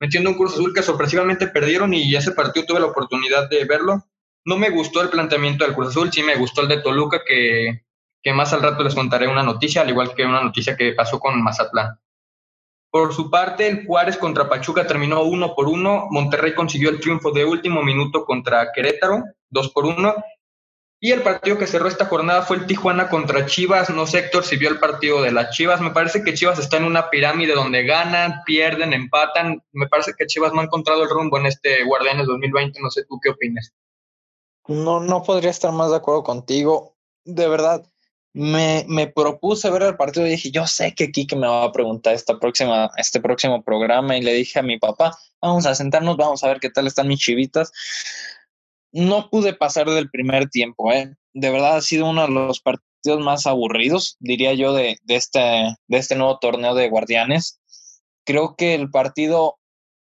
venciendo un Cruz Azul que sorpresivamente perdieron y ese partido tuve la oportunidad de verlo. No me gustó el planteamiento del Cruz Azul, sí me gustó el de Toluca, que, que más al rato les contaré una noticia, al igual que una noticia que pasó con Mazatlán. Por su parte, el Juárez contra Pachuca terminó uno por uno. Monterrey consiguió el triunfo de último minuto contra Querétaro, dos por uno. Y el partido que cerró esta jornada fue el Tijuana contra Chivas. No sé, Héctor, si vio el partido de las Chivas. Me parece que Chivas está en una pirámide donde ganan, pierden, empatan. Me parece que Chivas no ha encontrado el rumbo en este Guardianes 2020. No sé tú qué opinas. No, no podría estar más de acuerdo contigo. De verdad, me, me propuse ver el partido y dije, yo sé que Kike me va a preguntar esta próxima, este próximo programa. Y le dije a mi papá, vamos a sentarnos, vamos a ver qué tal están mis chivitas no pude pasar del primer tiempo, ¿eh? De verdad ha sido uno de los partidos más aburridos, diría yo, de, de, este, de este nuevo torneo de Guardianes. Creo que el partido,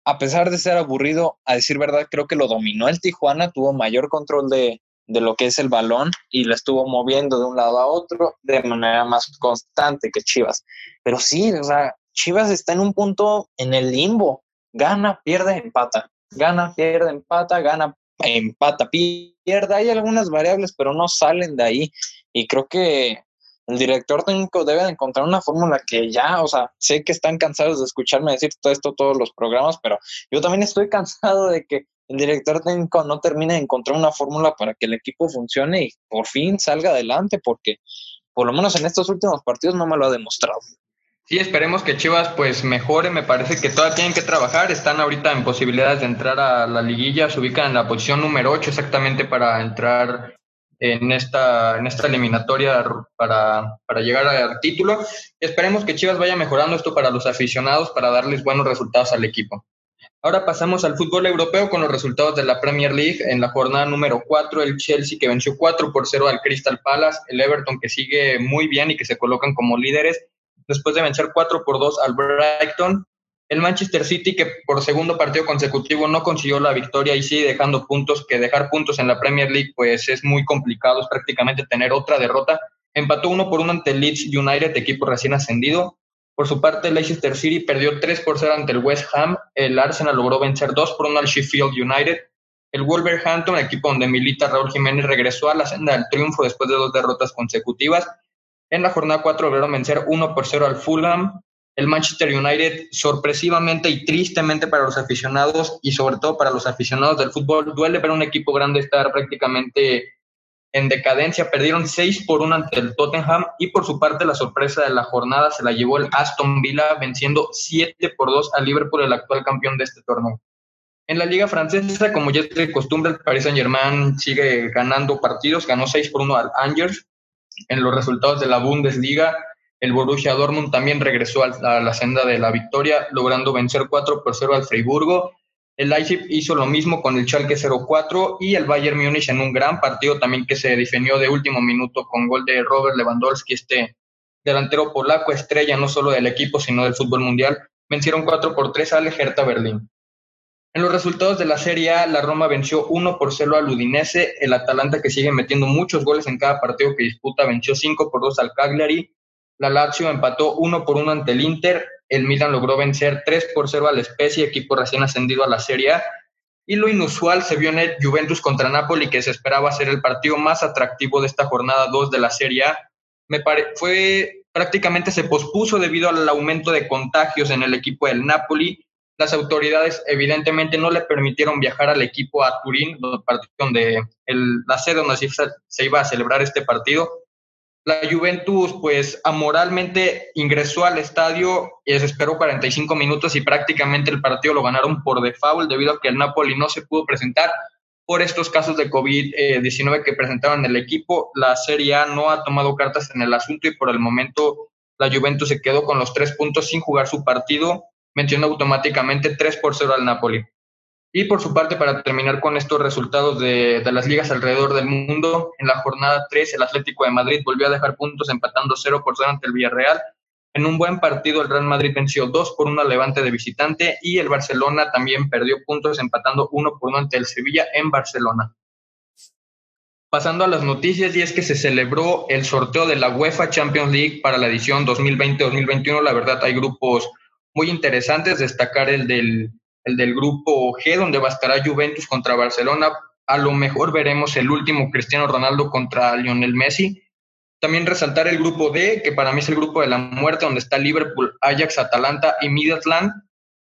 a pesar de ser aburrido, a decir verdad, creo que lo dominó el Tijuana, tuvo mayor control de, de lo que es el balón y lo estuvo moviendo de un lado a otro de manera más constante que Chivas. Pero sí, o sea, Chivas está en un punto en el limbo. Gana, pierde, empata. Gana, pierde, empata, gana, empata, pierde, hay algunas variables, pero no salen de ahí. Y creo que el director técnico debe de encontrar una fórmula que ya, o sea, sé que están cansados de escucharme decir todo esto todos los programas, pero yo también estoy cansado de que el director técnico no termine de encontrar una fórmula para que el equipo funcione y por fin salga adelante, porque por lo menos en estos últimos partidos no me lo ha demostrado. Sí, esperemos que Chivas pues mejore, me parece que todavía tienen que trabajar, están ahorita en posibilidades de entrar a la liguilla, se ubican en la posición número 8 exactamente para entrar en esta, en esta eliminatoria para, para llegar al título. Esperemos que Chivas vaya mejorando esto para los aficionados, para darles buenos resultados al equipo. Ahora pasamos al fútbol europeo con los resultados de la Premier League. En la jornada número 4, el Chelsea que venció 4 por 0 al Crystal Palace, el Everton que sigue muy bien y que se colocan como líderes, después de vencer 4 por 2 al Brighton. El Manchester City, que por segundo partido consecutivo no consiguió la victoria y sigue dejando puntos, que dejar puntos en la Premier League pues es muy complicado, es prácticamente tener otra derrota. Empató uno por uno ante Leeds United, equipo recién ascendido. Por su parte, Leicester City perdió 3 por 0 ante el West Ham. El Arsenal logró vencer 2 por 1 al Sheffield United. El Wolverhampton, equipo donde milita Raúl Jiménez, regresó a la senda del triunfo después de dos derrotas consecutivas. En la jornada 4 lograron vencer 1 por 0 al Fulham. El Manchester United, sorpresivamente y tristemente para los aficionados y sobre todo para los aficionados del fútbol, duele ver un equipo grande estar prácticamente en decadencia. Perdieron 6 por 1 ante el Tottenham y por su parte la sorpresa de la jornada se la llevó el Aston Villa venciendo 7 por 2 al Liverpool, el actual campeón de este torneo. En la liga francesa, como ya es de costumbre, el Paris Saint-Germain sigue ganando partidos, ganó 6 por 1 al Angers. En los resultados de la Bundesliga, el Borussia Dortmund también regresó a la senda de la victoria, logrando vencer 4 por 0 al Freiburgo. El Leipzig hizo lo mismo con el Schalke 04 y el Bayern Múnich en un gran partido también que se definió de último minuto con gol de Robert Lewandowski, este delantero polaco estrella no solo del equipo sino del fútbol mundial. Vencieron 4 por 3 al Hertha Berlín. En los resultados de la Serie A, la Roma venció 1 por 0 al Udinese, el Atalanta que sigue metiendo muchos goles en cada partido que disputa venció 5 por 2 al Cagliari, la Lazio empató 1 por 1 ante el Inter, el Milan logró vencer 3 por 0 al Spezia, equipo recién ascendido a la Serie A, y lo inusual se vio en el Juventus contra Napoli, que se esperaba ser el partido más atractivo de esta jornada 2 de la Serie A. Me fue prácticamente se pospuso debido al aumento de contagios en el equipo del Napoli las autoridades evidentemente no le permitieron viajar al equipo a Turín, donde el, la sede donde se iba a celebrar este partido. La Juventus, pues, amoralmente ingresó al estadio y se esperó 45 minutos y prácticamente el partido lo ganaron por default debido a que el Napoli no se pudo presentar por estos casos de COVID-19 que presentaron el equipo. La Serie A no ha tomado cartas en el asunto y por el momento la Juventus se quedó con los tres puntos sin jugar su partido mencionó automáticamente 3 por 0 al Napoli. Y por su parte, para terminar con estos resultados de, de, las ligas alrededor del mundo, en la jornada 3 el Atlético de Madrid volvió a dejar puntos empatando 0 por 0 ante el Villarreal. En un buen partido el Real Madrid venció 2 por 1 al Levante de visitante y el Barcelona también perdió puntos empatando 1 por 1 ante el Sevilla en Barcelona. Pasando a las noticias, y es que se celebró el sorteo de la UEFA Champions League para la edición 2020-2021. La verdad, hay grupos muy interesantes, destacar el del, el del grupo G, donde estar Juventus contra Barcelona. A lo mejor veremos el último Cristiano Ronaldo contra Lionel Messi. También resaltar el grupo D, que para mí es el grupo de la muerte, donde está Liverpool, Ajax, Atalanta y Midland.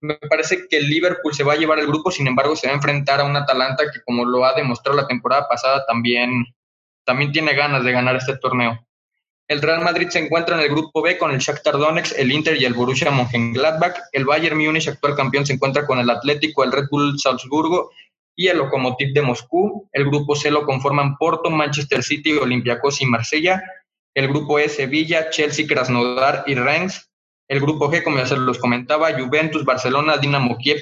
Me parece que el Liverpool se va a llevar el grupo, sin embargo, se va a enfrentar a un Atalanta que, como lo ha demostrado la temporada pasada, también, también tiene ganas de ganar este torneo. El Real Madrid se encuentra en el grupo B con el Shakhtar Donetsk, el Inter y el Borussia Mönchengladbach. El Bayern Múnich, actual campeón, se encuentra con el Atlético, el Red Bull Salzburgo y el Lokomotiv de Moscú. El grupo C lo conforman Porto, Manchester City, Olympiacos y Marsella. El grupo E, Sevilla, Chelsea, Krasnodar y Rennes. El grupo G, como ya se los comentaba, Juventus, Barcelona, Dinamo Kiev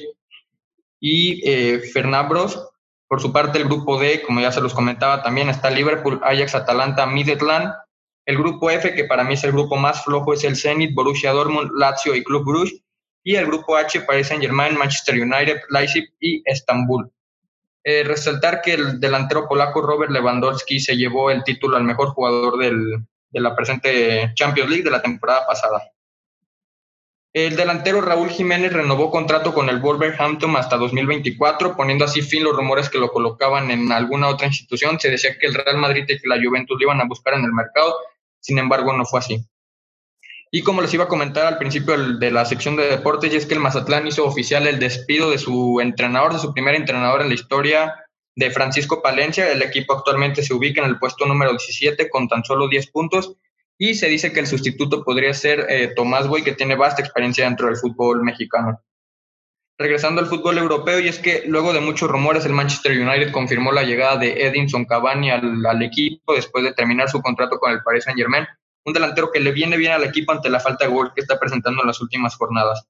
y eh, Fernabros. Por su parte, el grupo D, como ya se los comentaba, también está Liverpool, Ajax, Atalanta, Midland, el grupo F, que para mí es el grupo más flojo, es el Zenit, Borussia Dortmund, Lazio y Club Brugge. Y el grupo H, Paris Saint-Germain, Manchester United, Leipzig y Estambul. Eh, resaltar que el delantero polaco Robert Lewandowski se llevó el título al mejor jugador del, de la presente Champions League de la temporada pasada. El delantero Raúl Jiménez renovó contrato con el Wolverhampton hasta 2024, poniendo así fin los rumores que lo colocaban en alguna otra institución. Se decía que el Real Madrid y la Juventus lo iban a buscar en el mercado, sin embargo, no fue así. Y como les iba a comentar al principio de la sección de deportes, y es que el Mazatlán hizo oficial el despido de su entrenador, de su primer entrenador en la historia, de Francisco Palencia. El equipo actualmente se ubica en el puesto número 17 con tan solo 10 puntos. Y se dice que el sustituto podría ser eh, Tomás Boy, que tiene vasta experiencia dentro del fútbol mexicano regresando al fútbol europeo, y es que luego de muchos rumores, el Manchester United confirmó la llegada de Edinson Cavani al, equipo después de terminar su contrato con el Paris Saint Germain, un delantero que le viene bien al equipo ante la falta de gol que está presentando en las últimas jornadas.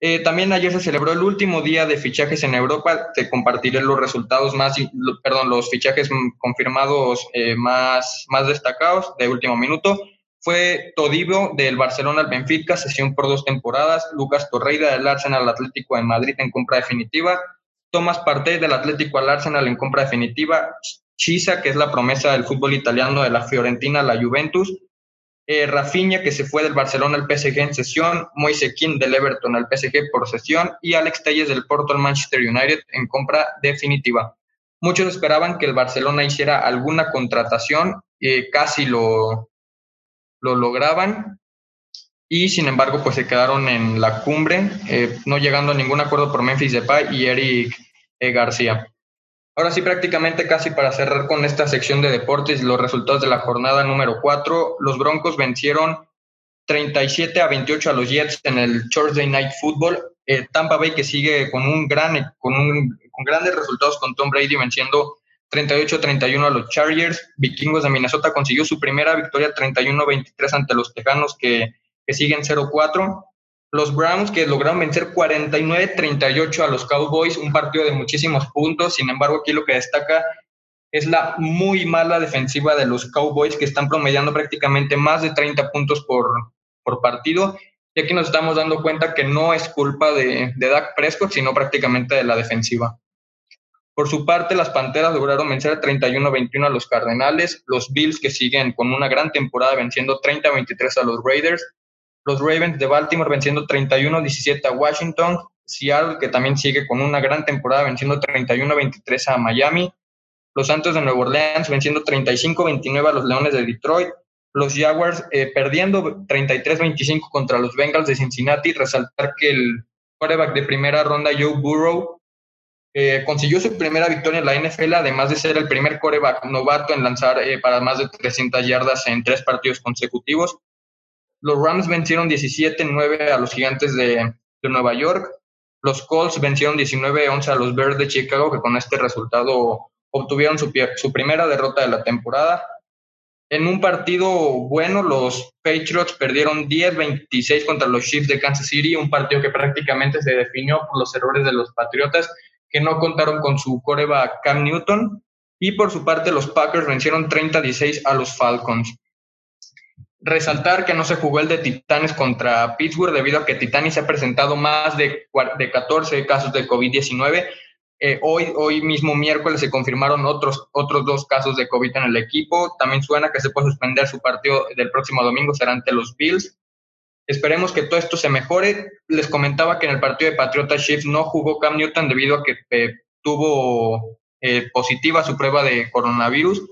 Eh, también ayer se celebró el último día de fichajes en Europa. Te compartiré los resultados más, perdón, los fichajes confirmados eh, más, más destacados de último minuto. Fue Todibo del Barcelona al Benfica, sesión por dos temporadas. Lucas Torreira del Arsenal al Atlético de Madrid en compra definitiva. Tomás Partey del Atlético al Arsenal en compra definitiva. Chisa, que es la promesa del fútbol italiano de la Fiorentina a la Juventus. Eh, Rafinha, que se fue del Barcelona al PSG en sesión. Moise del Everton al PSG por sesión. Y Alex Telles del Porto al Manchester United en compra definitiva. Muchos esperaban que el Barcelona hiciera alguna contratación, eh, casi lo, lo lograban y sin embargo pues se quedaron en la cumbre, eh, no llegando a ningún acuerdo por Memphis Depay y Eric eh, García. Ahora sí, prácticamente casi para cerrar con esta sección de deportes, los resultados de la jornada número 4, los Broncos vencieron 37 a 28 a los Jets en el Thursday Night Football. eh, Tampa Bay que sigue con un gran con, un, con grandes resultados con Tom Brady venciendo 38-31 a los Chargers. Vikingos de Minnesota consiguió su primera victoria 31-23 ante los Tejanos que, que siguen 0-4. Los Browns que lograron vencer 49-38 a los Cowboys, un partido de muchísimos puntos. Sin embargo, aquí lo que destaca es la muy mala defensiva de los Cowboys que están promediando prácticamente más de 30 puntos por, por partido. Y aquí nos estamos dando cuenta que no es culpa de, de Dak Prescott, sino prácticamente de la defensiva. Por su parte, las Panteras lograron vencer 31-21 a los Cardenales, los Bills que siguen con una gran temporada venciendo 30-23 a los Raiders, los Ravens de Baltimore venciendo 31-17 a Washington, Seattle que también sigue con una gran temporada venciendo 31-23 a Miami, los Santos de Nueva Orleans venciendo 35-29 a los Leones de Detroit, los Jaguars eh, perdiendo 33-25 contra los Bengals de Cincinnati, resaltar que el quarterback de primera ronda Joe Burrow eh, consiguió su primera victoria en la NFL, además de ser el primer coreback novato en lanzar eh, para más de 300 yardas en tres partidos consecutivos. Los Rams vencieron 17-9 a los Gigantes de, Nueva York. Los Colts vencieron 19-11 a los Bears de Chicago, que con este resultado obtuvieron su, su primera derrota de la temporada. En un partido bueno, los Patriots perdieron 10-26 contra los Chiefs de Kansas City, un partido que prácticamente se definió por los errores de los Patriotas que no contaron con su coreback Cam Newton. Y por su parte, los Packers vencieron 30-16 a los Falcons. Resaltar que no se jugó el de Titanes contra Pittsburgh debido a que Titanes ha presentado más de, de 14 casos de COVID-19. Eh, hoy, hoy mismo miércoles se confirmaron otros, otros dos casos de COVID en el equipo. También suena que se puede suspender su partido del próximo domingo, será ante los Bills. Esperemos que todo esto se mejore. Les comentaba que en el partido de Patriota Chiefs no jugó Cam Newton debido a que eh, tuvo eh, positiva su prueba de coronavirus.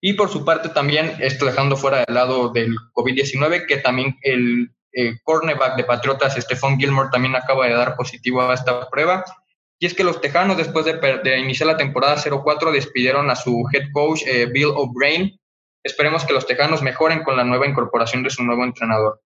Y por su parte también, esto dejando fuera del lado del COVID-19, que también el eh, cornerback de Patriotas, Stephon Gilmore, también acaba de dar positivo a esta prueba. Y es que los Tejanos, después de, de iniciar la temporada 0-4, despidieron a su head coach, Bill O'Brien. Esperemos que los Tejanos mejoren con la nueva incorporación de su nuevo entrenador.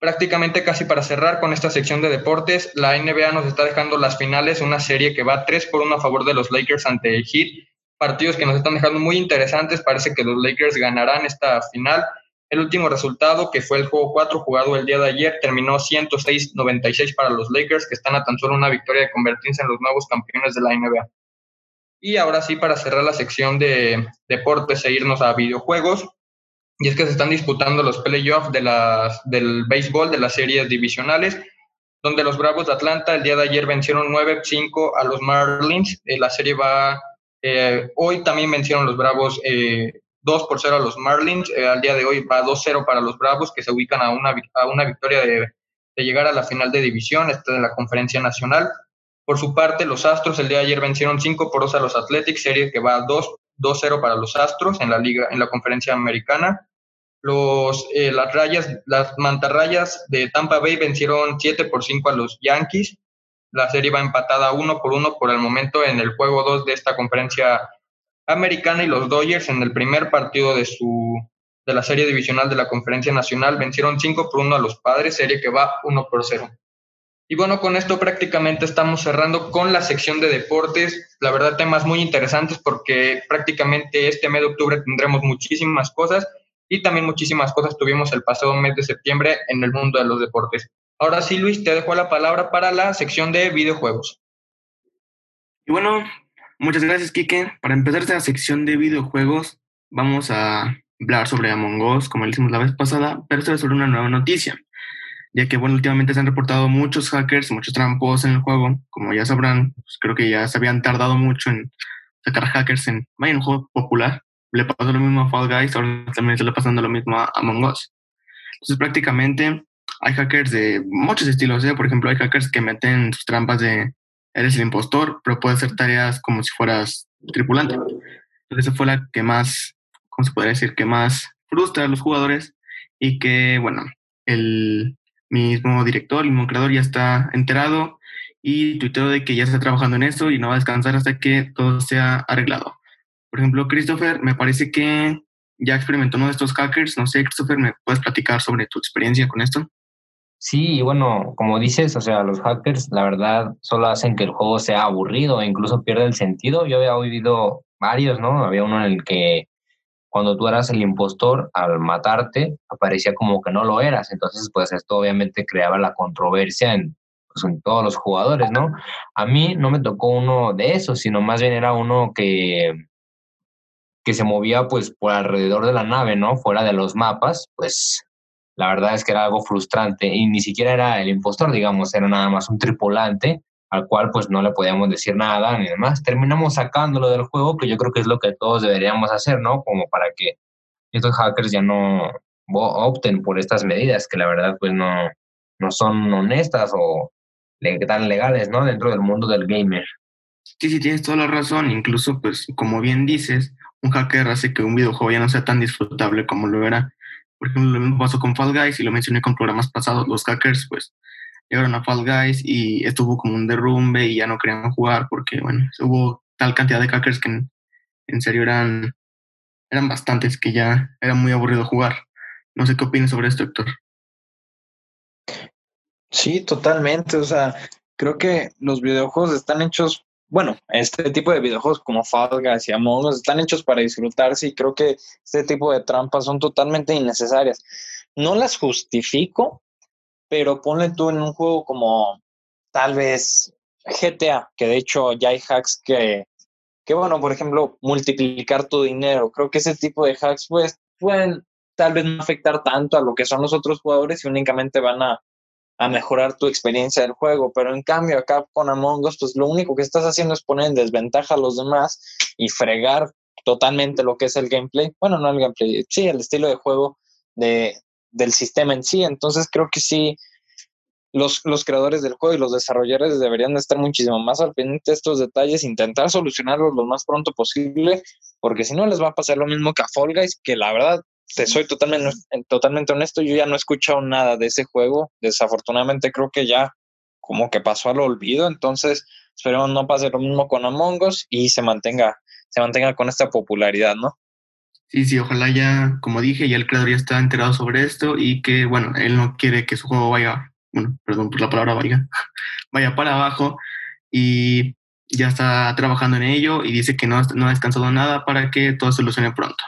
Prácticamente casi para cerrar con esta sección de deportes, la NBA nos está dejando las finales, una serie que va 3 por 1 a favor de los Lakers ante el Heat, partidos que nos están dejando muy interesantes, parece que los Lakers ganarán esta final. El último resultado, que fue el juego 4 jugado el día de ayer, terminó 106-96 para los Lakers, que están a tan solo una victoria de convertirse en los nuevos campeones de la NBA. Y ahora sí, para cerrar la sección de deportes e irnos a videojuegos, y es que se están disputando los playoffs de del béisbol de las series divisionales, donde los Bravos de Atlanta el día de ayer vencieron 9-5 a los Marlins. Eh, la serie va, eh, hoy también vencieron los Bravos eh, 2 por 0 a los Marlins. Eh, al día de hoy va 2-0 para los Bravos, que se ubican a una, a una victoria de, de llegar a la final de división, esta de la Conferencia Nacional. Por su parte, los Astros el día de ayer vencieron 5 por 2 a los Athletics, serie que va 2-0 para los Astros en la liga, en la Conferencia Americana. Los, eh, las rayas, las mantarrayas de Tampa Bay vencieron 7 por 5 a los Yankees. La serie va empatada 1 por 1 por el momento en el juego 2 de esta conferencia americana y los Dodgers en el primer partido de su de la serie divisional de la conferencia nacional vencieron 5 por 1 a los padres, serie que va 1 por 0. Y bueno, con esto prácticamente estamos cerrando con la sección de deportes. La verdad, temas muy interesantes porque prácticamente este mes de octubre tendremos muchísimas cosas y también muchísimas cosas tuvimos el pasado mes de septiembre en el mundo de los deportes. Ahora sí, Luis, te dejo la palabra para la sección de videojuegos. Y bueno, muchas gracias, Kike. Para empezar esta sección de videojuegos, vamos a hablar sobre Among Us, como lo hicimos la vez pasada, pero esta es sobre una nueva noticia, ya que, bueno, últimamente se han reportado muchos hackers, muchos trampos en el juego. Como ya sabrán, pues creo que ya se habían tardado mucho en sacar hackers en, en un juego popular le pasó lo mismo a Fall Guys, ahora también está pasando lo mismo a Among Us. Entonces prácticamente hay hackers de muchos estilos, ¿eh? por ejemplo hay hackers que meten sus trampas de eres el impostor, pero puede hacer tareas como si fueras tripulante. Entonces esa fue la que más, ¿cómo se podría decir? Que más frustra a los jugadores y que, bueno, el mismo director, el mismo creador ya está enterado y tuiteó de que ya está trabajando en esto y no va a descansar hasta que todo sea arreglado. Por ejemplo, Christopher, me parece que ya experimentó uno de estos hackers. No sé, Christopher, ¿me puedes platicar sobre tu experiencia con esto? Sí, bueno, como dices, o sea, los hackers, la verdad, solo hacen que el juego sea aburrido e incluso pierda el sentido. Yo había oído varios, ¿no? Había uno en el que cuando tú eras el impostor, al matarte, aparecía como que no lo eras. Entonces, pues esto obviamente creaba la controversia en, pues, en todos los jugadores, ¿no? A mí no me tocó uno de esos, sino más bien era uno que, que se movía pues por alrededor de la nave, ¿no? Fuera de los mapas, pues la verdad es que era algo frustrante y ni siquiera era el impostor, digamos, era nada más un tripulante al cual pues no le podíamos decir nada ni demás. Terminamos sacándolo del juego, que yo creo que es lo que todos deberíamos hacer, ¿no? Como para que estos hackers ya no opten por estas medidas que la verdad pues no, no son honestas o tan legales, ¿no? Dentro del mundo del gamer. Sí, sí, tienes toda la razón. Incluso, pues, como bien dices, un hacker hace que un videojuego ya no sea tan disfrutable como lo era. Por ejemplo, lo mismo pasó con Fall Guys y lo mencioné con programas pasados. Los hackers, pues, llegaron a Fall Guys y estuvo como un derrumbe y ya no querían jugar porque, bueno, hubo tal cantidad de hackers que en, serio eran, eran bastantes que ya era muy aburrido jugar. No sé qué opinas sobre esto, Héctor. Sí, totalmente. O sea, creo que los videojuegos están hechos, bueno, este tipo de videojuegos como Fall Guys y Among Us están hechos para disfrutarse y creo que este tipo de trampas son totalmente innecesarias. No las justifico, pero ponle tú en un juego como tal vez GTA, que de hecho ya hay hacks que, que bueno, por ejemplo, multiplicar tu dinero. Creo que ese tipo de hacks pues pueden tal vez no afectar tanto a lo que son los otros jugadores y únicamente van a, a mejorar tu experiencia del juego. Pero en cambio acá con Among Us, pues lo único que estás haciendo es poner en desventaja a los demás y fregar totalmente lo que es el gameplay. Bueno, no el gameplay, sí, el estilo de juego de, del sistema en sí. Entonces creo que sí, los, los creadores del juego y los desarrolladores deberían estar muchísimo más al pendiente de estos detalles, intentar solucionarlos lo más pronto posible, porque si no les va a pasar lo mismo que a Fall Guys, que la verdad, te soy totalmente, totalmente honesto, yo ya no he escuchado nada de ese juego. Desafortunadamente creo que ya como que pasó al olvido, entonces esperemos no pase lo mismo con Among Us y se mantenga, se mantenga con esta popularidad, ¿no? Sí, sí, ojalá ya, como dije, ya el creador ya está enterado sobre esto y que, bueno, él no quiere que su juego vaya, bueno, perdón por la palabra vaya, vaya para abajo y ya está trabajando en ello y dice que no, no ha descansado nada para que todo se solucione pronto.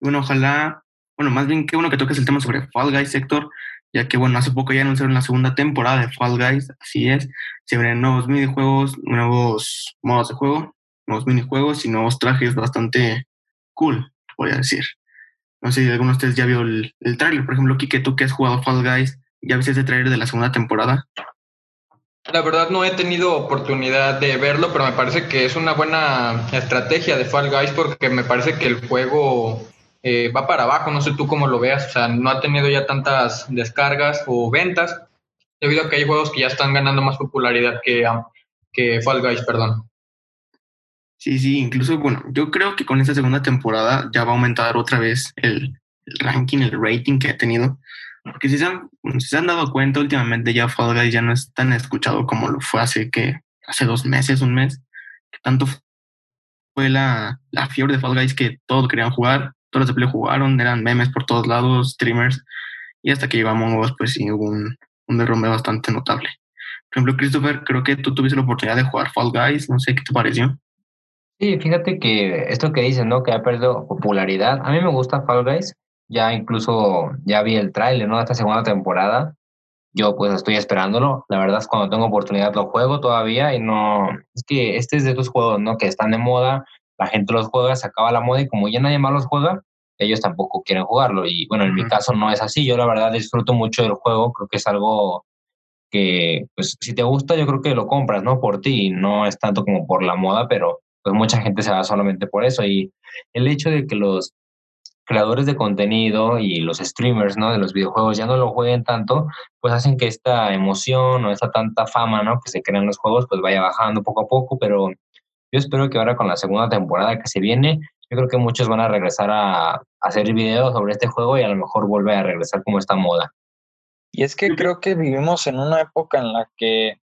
Bueno, ojalá, bueno, más bien que bueno que toques el tema sobre Fall Guys Sector, ya que, bueno, hace poco ya anunciaron la segunda temporada de Fall Guys, así es, se verán nuevos minijuegos, nuevos modos de juego, nuevos minijuegos y nuevos trajes bastante cool, voy a decir. No sé si alguno de ustedes ya vio el, el trailer. Por ejemplo, Kike, tú que has jugado Fall Guys, ¿ya viste ese trailer de la segunda temporada? La verdad no he tenido oportunidad de verlo, pero me parece que es una buena estrategia de Fall Guys porque me parece que el juego eh, va para abajo, no sé tú cómo lo veas, o sea, no ha tenido ya tantas descargas o ventas debido a que hay juegos que ya están ganando más popularidad que, que Fall Guys, perdón. Sí, sí, incluso, bueno, yo creo que con esta segunda temporada ya va a aumentar otra vez el, ranking, el rating que ha tenido. Porque si se, han, se han dado cuenta, últimamente ya Fall Guys ya no es tan escuchado como lo fue hace que hace dos meses, un mes. Tanto fue la, la fiebre de Fall Guys que todos querían jugar, todos los de jugaron, eran memes por todos lados, streamers. Y hasta que llegó Among pues hubo un, un derrumbe bastante notable. Por ejemplo, Christopher, creo que tú tuviste la oportunidad de jugar Fall Guys, no sé qué te pareció. Sí, fíjate que esto que dices, ¿no? Que ha perdido popularidad. A mí me gusta Fall Guys. Ya incluso ya vi el tráiler, ¿no? De esta segunda temporada. Yo pues estoy esperándolo. La verdad es cuando tengo oportunidad lo juego todavía y no... Es que este es de esos juegos, ¿no? Que están de moda, la gente los juega, se acaba la moda y como ya nadie más los juega, ellos tampoco quieren jugarlo. Y bueno, en mi caso no es así. Yo la verdad disfruto mucho del juego. Creo que es algo que, pues, si te gusta, yo creo que lo compras, ¿no? Por ti. No es tanto como por la moda, pero pues mucha gente se va solamente por eso. Y el hecho de que los creadores de contenido y los streamers, ¿no? De los videojuegos ya no lo jueguen tanto, pues hacen que esta emoción o esta tanta fama, ¿no? Que se crean los juegos, pues vaya bajando poco a poco, pero yo espero que ahora con la segunda temporada que se viene, yo creo que muchos van a regresar a, hacer videos sobre este juego y a lo mejor vuelve a regresar como esta moda. Y es que creo que vivimos en una época en la que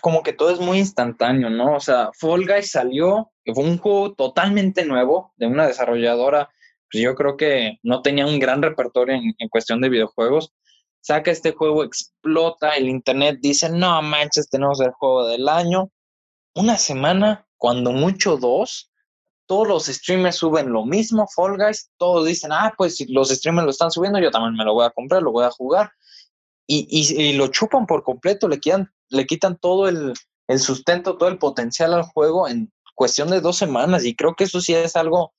como que todo es muy instantáneo, ¿no? O sea, Fall Guys salió, fue un juego totalmente nuevo de una desarrolladora, pues yo creo que no tenía un gran repertorio en, cuestión de videojuegos, saca este juego, explota, el internet dice, no manches, tenemos el juego del año. Una semana, cuando mucho dos, todos los streamers suben lo mismo, Fall Guys, todos dicen, ah, pues si los streamers lo están subiendo, yo también me lo voy a comprar, lo voy a jugar. Y, y, lo chupan por completo, le quitan, le quitan todo el, el sustento, todo el potencial al juego en cuestión de dos semanas. Y creo que eso sí es algo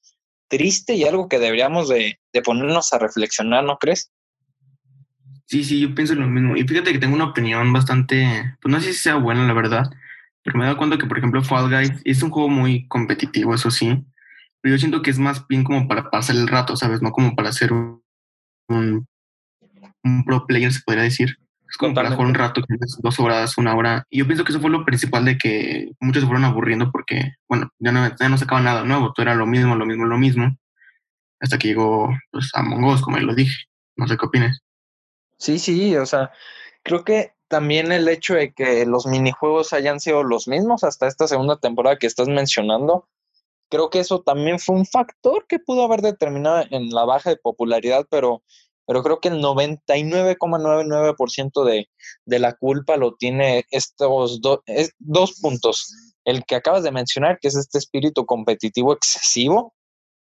triste y algo que deberíamos de, de ponernos a reflexionar, ¿no crees? Sí, sí, yo pienso lo mismo. Y fíjate que tengo una opinión bastante, pues no sé si sea buena, la verdad, pero me he dado cuenta que, por ejemplo, Fall Guys es un juego muy competitivo, eso sí, pero yo siento que es más bien como para pasar el rato, ¿sabes? No como para ser un, un, pro player, se podría decir. Es como para jugar un rato, dos horas, una hora. Y yo pienso que eso fue lo principal de que muchos se fueron aburriendo porque, bueno, ya no, ya no sacaba nada nuevo, todo era lo mismo, lo mismo, lo mismo. Hasta que llegó pues, Among Us, como ya lo dije. No sé qué opinas. Sí, sí, o sea, creo que también el hecho de que los minijuegos hayan sido los mismos hasta esta segunda temporada que estás mencionando, creo que eso también fue un factor que pudo haber determinado en la baja de popularidad, pero, pero creo que el 99,99% de, de la culpa lo tiene estos dos puntos. El que acabas de mencionar, que es este espíritu competitivo excesivo,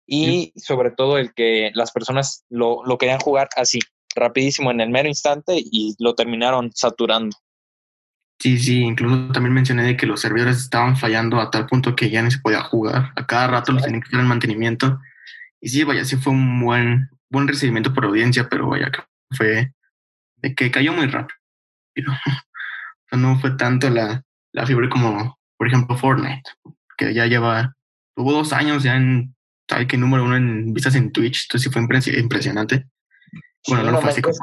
y sobre todo el que las personas lo, lo querían jugar así, rapidísimo en el mero instante y lo terminaron saturando. Sí, sí, incluso también mencioné de que los servidores estaban fallando a tal punto que ya no se podía jugar. A cada rato los tenían que hacer en mantenimiento. Y sí, vaya, sí fue un buen, buen recibimiento por audiencia, pero vaya, que fue de que cayó muy rápido. o sea, no fue tanto la, la fiebre como, por ejemplo, Fortnite, que ya lleva, tuvo dos años ya en, ¿sabe qué número uno en vistas en Twitch? Entonces sí fue impresionante. Bueno, no, fue así como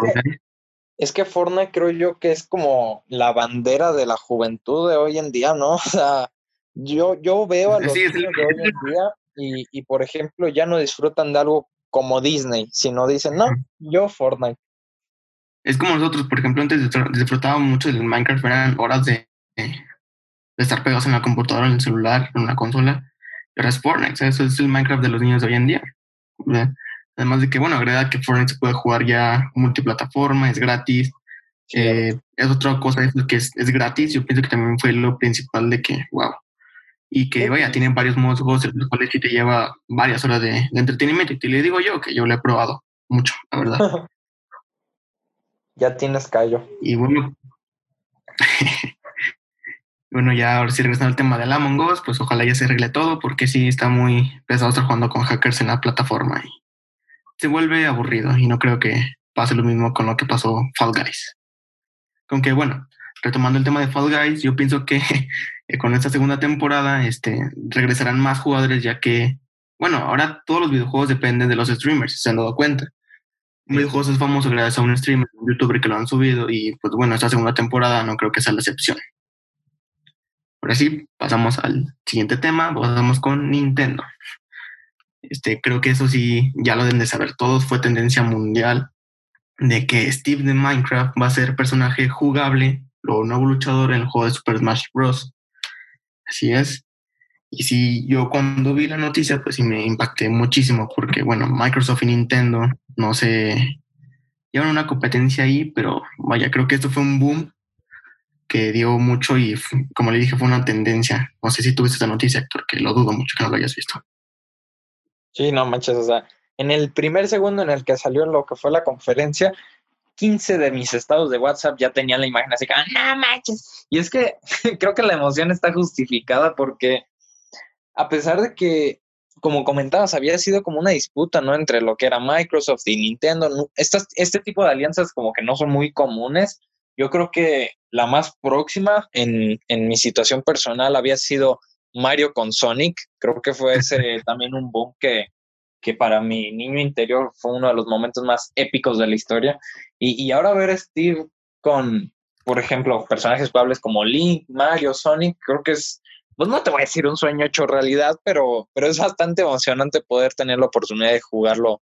es que Fortnite creo yo que es como la bandera de la juventud de hoy en día, ¿no? O sea, yo, yo veo a los niños de hoy en día y, y, por ejemplo, ya no disfrutan de algo como Disney, sino dicen, no, yo Fortnite. Es como nosotros, por ejemplo, antes disfrutábamos mucho del Minecraft, eran horas de, de, estar pegados en la computadora, en el celular, en la consola. Pero es Fortnite, eso es el Minecraft de los niños de hoy en día. Además de que, bueno, agrega que Fortnite se puede jugar ya multiplataforma, es gratis. Eh, es otra cosa, es que es, gratis. Yo pienso que también fue lo principal de que, wow. Y que, vaya, tienen varios modos de juegos, los cuales sí te lleva varias horas de, entretenimiento. Y te le digo yo que yo lo he probado mucho, la verdad. ya tienes callo. Y bueno, bueno, ya ahora sí regresando al tema del Among Us, pues ojalá ya se arregle todo, porque sí está muy pesado estar jugando con hackers en la plataforma. Y se vuelve aburrido y no creo que pase lo mismo con lo que pasó Fall Guys. Con que, bueno, retomando el tema de Fall Guys, yo pienso que con esta segunda temporada este, regresarán más jugadores ya que, bueno, ahora todos los videojuegos dependen de los streamers, se han dado cuenta. Un videojuego es famoso gracias a un streamer, un youtuber que lo han subido y pues bueno, esta segunda temporada no creo que sea la excepción. Ahora sí, pasamos al siguiente tema, pasamos con Nintendo. Este, creo que eso sí, ya lo deben de saber todos, fue tendencia mundial de que Steve de Minecraft va a ser personaje jugable o nuevo luchador en el juego de Super Smash Bros. Así es. Y sí, yo cuando vi la noticia, pues sí me impacté muchísimo, porque bueno, Microsoft y Nintendo no sé, llevan una competencia ahí, pero vaya, creo que esto fue un boom que dio mucho y como le dije, fue una tendencia. No sé si tuviste esta noticia, Héctor, que lo dudo mucho que no lo hayas visto. Sí, no manches, o sea, en el primer segundo en el que salió lo que fue la conferencia, 15 de mis estados de WhatsApp ya tenían la imagen así, ah, no manches. Y es que creo que la emoción está justificada porque a pesar de que, como comentabas, había sido como una disputa, ¿no? Entre lo que era Microsoft y Nintendo. Estas, este tipo de alianzas como que no son muy comunes. Yo creo que la más próxima en, en mi situación personal había sido Mario con Sonic. Creo que fue ese también un boom que, que para mi niño interior fue uno de los momentos más épicos de la historia. Y, y ahora ver a Steve con, por ejemplo, personajes jugables como Link, Mario, Sonic, creo que es, pues no te voy a decir un sueño hecho realidad, pero, pero es bastante emocionante poder tener la oportunidad de jugarlo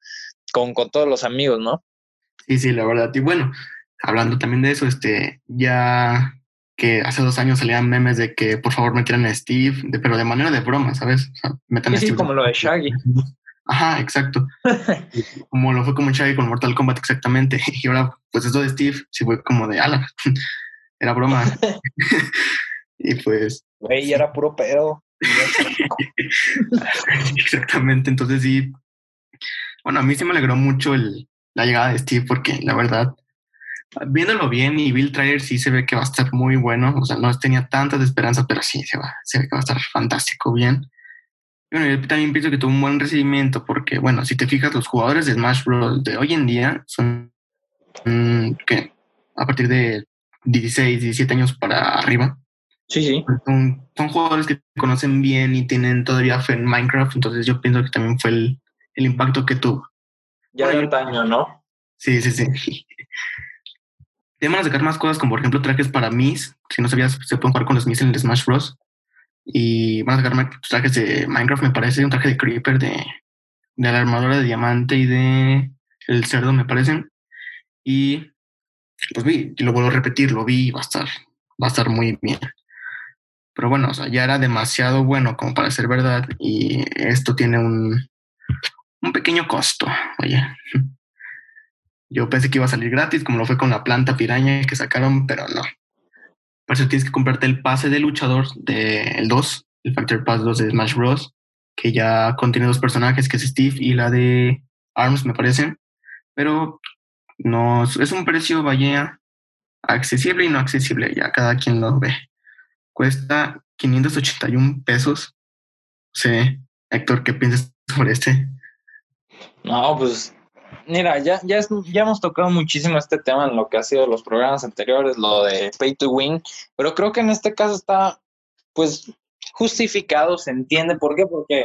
con, con todos los amigos, ¿no? Sí, sí, la verdad. Y bueno, hablando también de eso, este, ya que hace dos años salían memes de que por favor metieran a Steve, pero de manera de broma, ¿sabes? O sea, metan a Steve como lo de Shaggy. Ajá, exacto. como lo fue como Shaggy con Mortal Kombat exactamente. Y ahora, pues esto de Steve, sí fue como de ala. era broma. y pues. Güey, era puro pedo. exactamente. Entonces sí. Bueno, a mí sí me alegró mucho el, la llegada de Steve porque la verdad, viéndolo bien y Bill Tryer sí se ve que va a estar muy bueno. O sea, no tenía tantas esperanzas, pero sí se, va, se ve que va a estar fantástico bien. Bueno, yo también pienso que tuvo un buen recibimiento porque, bueno, si te fijas, los jugadores de Smash Bros. de hoy en día son mm, que a partir de 16, 17 años para arriba. Sí, sí. Son, son, jugadores que conocen bien y tienen todavía fe en Minecraft, entonces yo pienso que también fue el, el impacto que tuvo. Ya de antaño, ¿no? Sí, sí, sí. Te van a sacar más cosas, como por ejemplo trajes para Mis. Si no sabías, se pueden jugar con los Mis en el Smash Bros. Y van a sacar trajes de Minecraft, me parece, un traje de Creeper, de, de la armadura de diamante y de el cerdo, me parecen. Y pues vi, y lo vuelvo a repetir, lo vi y va a estar, va a estar muy bien. Pero bueno, o sea, ya era demasiado bueno como para ser verdad y esto tiene un, un pequeño costo, vaya. Yo pensé que iba a salir gratis, como lo fue con la planta piraña que sacaron, pero no. Eso tienes que comprarte el pase de luchador del 2, el Factor Pass 2 de Smash Bros., que ya contiene dos personajes, que es Steve y la de ARMS, me parece. Pero no, es un precio, vaya, accesible y no accesible, ya cada quien lo ve. Cuesta 581 pesos. Sí, Héctor, ¿qué piensas sobre este? No, pues mira, ya, ya, ya hemos tocado muchísimo este tema en lo que ha sido los programas anteriores, lo de pay to win, pero creo que en este caso está, pues, justificado, se entiende por qué, porque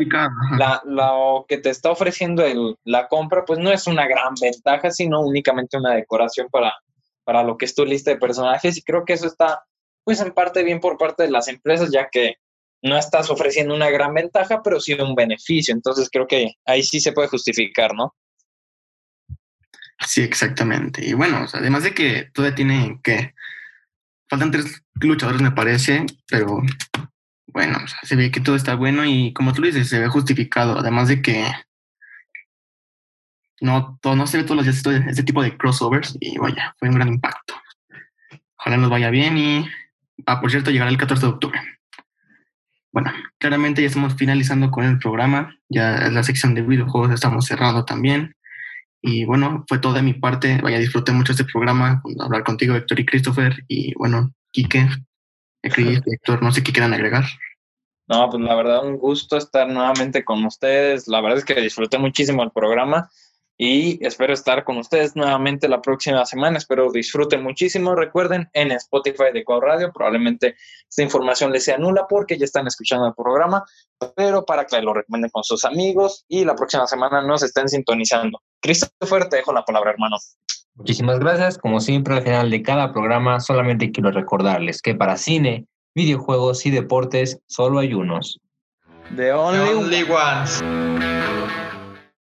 la, lo que te está ofreciendo el, la compra, pues no es una gran ventaja, sino únicamente una decoración para, para lo que es tu lista de personajes, y creo que eso está, pues, en parte bien por parte de las empresas, ya que no estás ofreciendo una gran ventaja, pero sí un beneficio. Entonces creo que ahí sí se puede justificar, ¿no? Sí, exactamente. Y bueno, además de que todavía tiene que... Faltan tres luchadores, me parece, pero bueno, se ve que todo está bueno y como tú dices, se ve justificado. Además de que no, todo, no se ve todos los días este, tipo de crossovers y vaya, fue un gran impacto. Ojalá nos vaya bien y, ah, por cierto, llegará el 14 de octubre. Bueno, claramente ya estamos finalizando con el programa, ya la sección de videojuegos estamos cerrando también. Y bueno, fue todo de mi parte. Vaya, disfruté mucho este programa, hablar contigo, Héctor y Christopher. Y bueno, Quique, Héctor, no sé qué quieran agregar. No, pues la verdad, un gusto estar nuevamente con ustedes. La verdad es que disfruté muchísimo el programa y espero estar con ustedes nuevamente la próxima semana. Espero disfruten muchísimo. Recuerden, en Spotify de Cuau Radio probablemente esta información les sea nula porque ya están escuchando el programa, pero para que lo recomienden con sus amigos y la próxima semana nos estén sintonizando. Christopher, te dejo la palabra, hermano. Muchísimas gracias. Como siempre, al final de cada programa, solamente quiero recordarles que para cine, videojuegos y deportes solo hay unos. The only, only ones.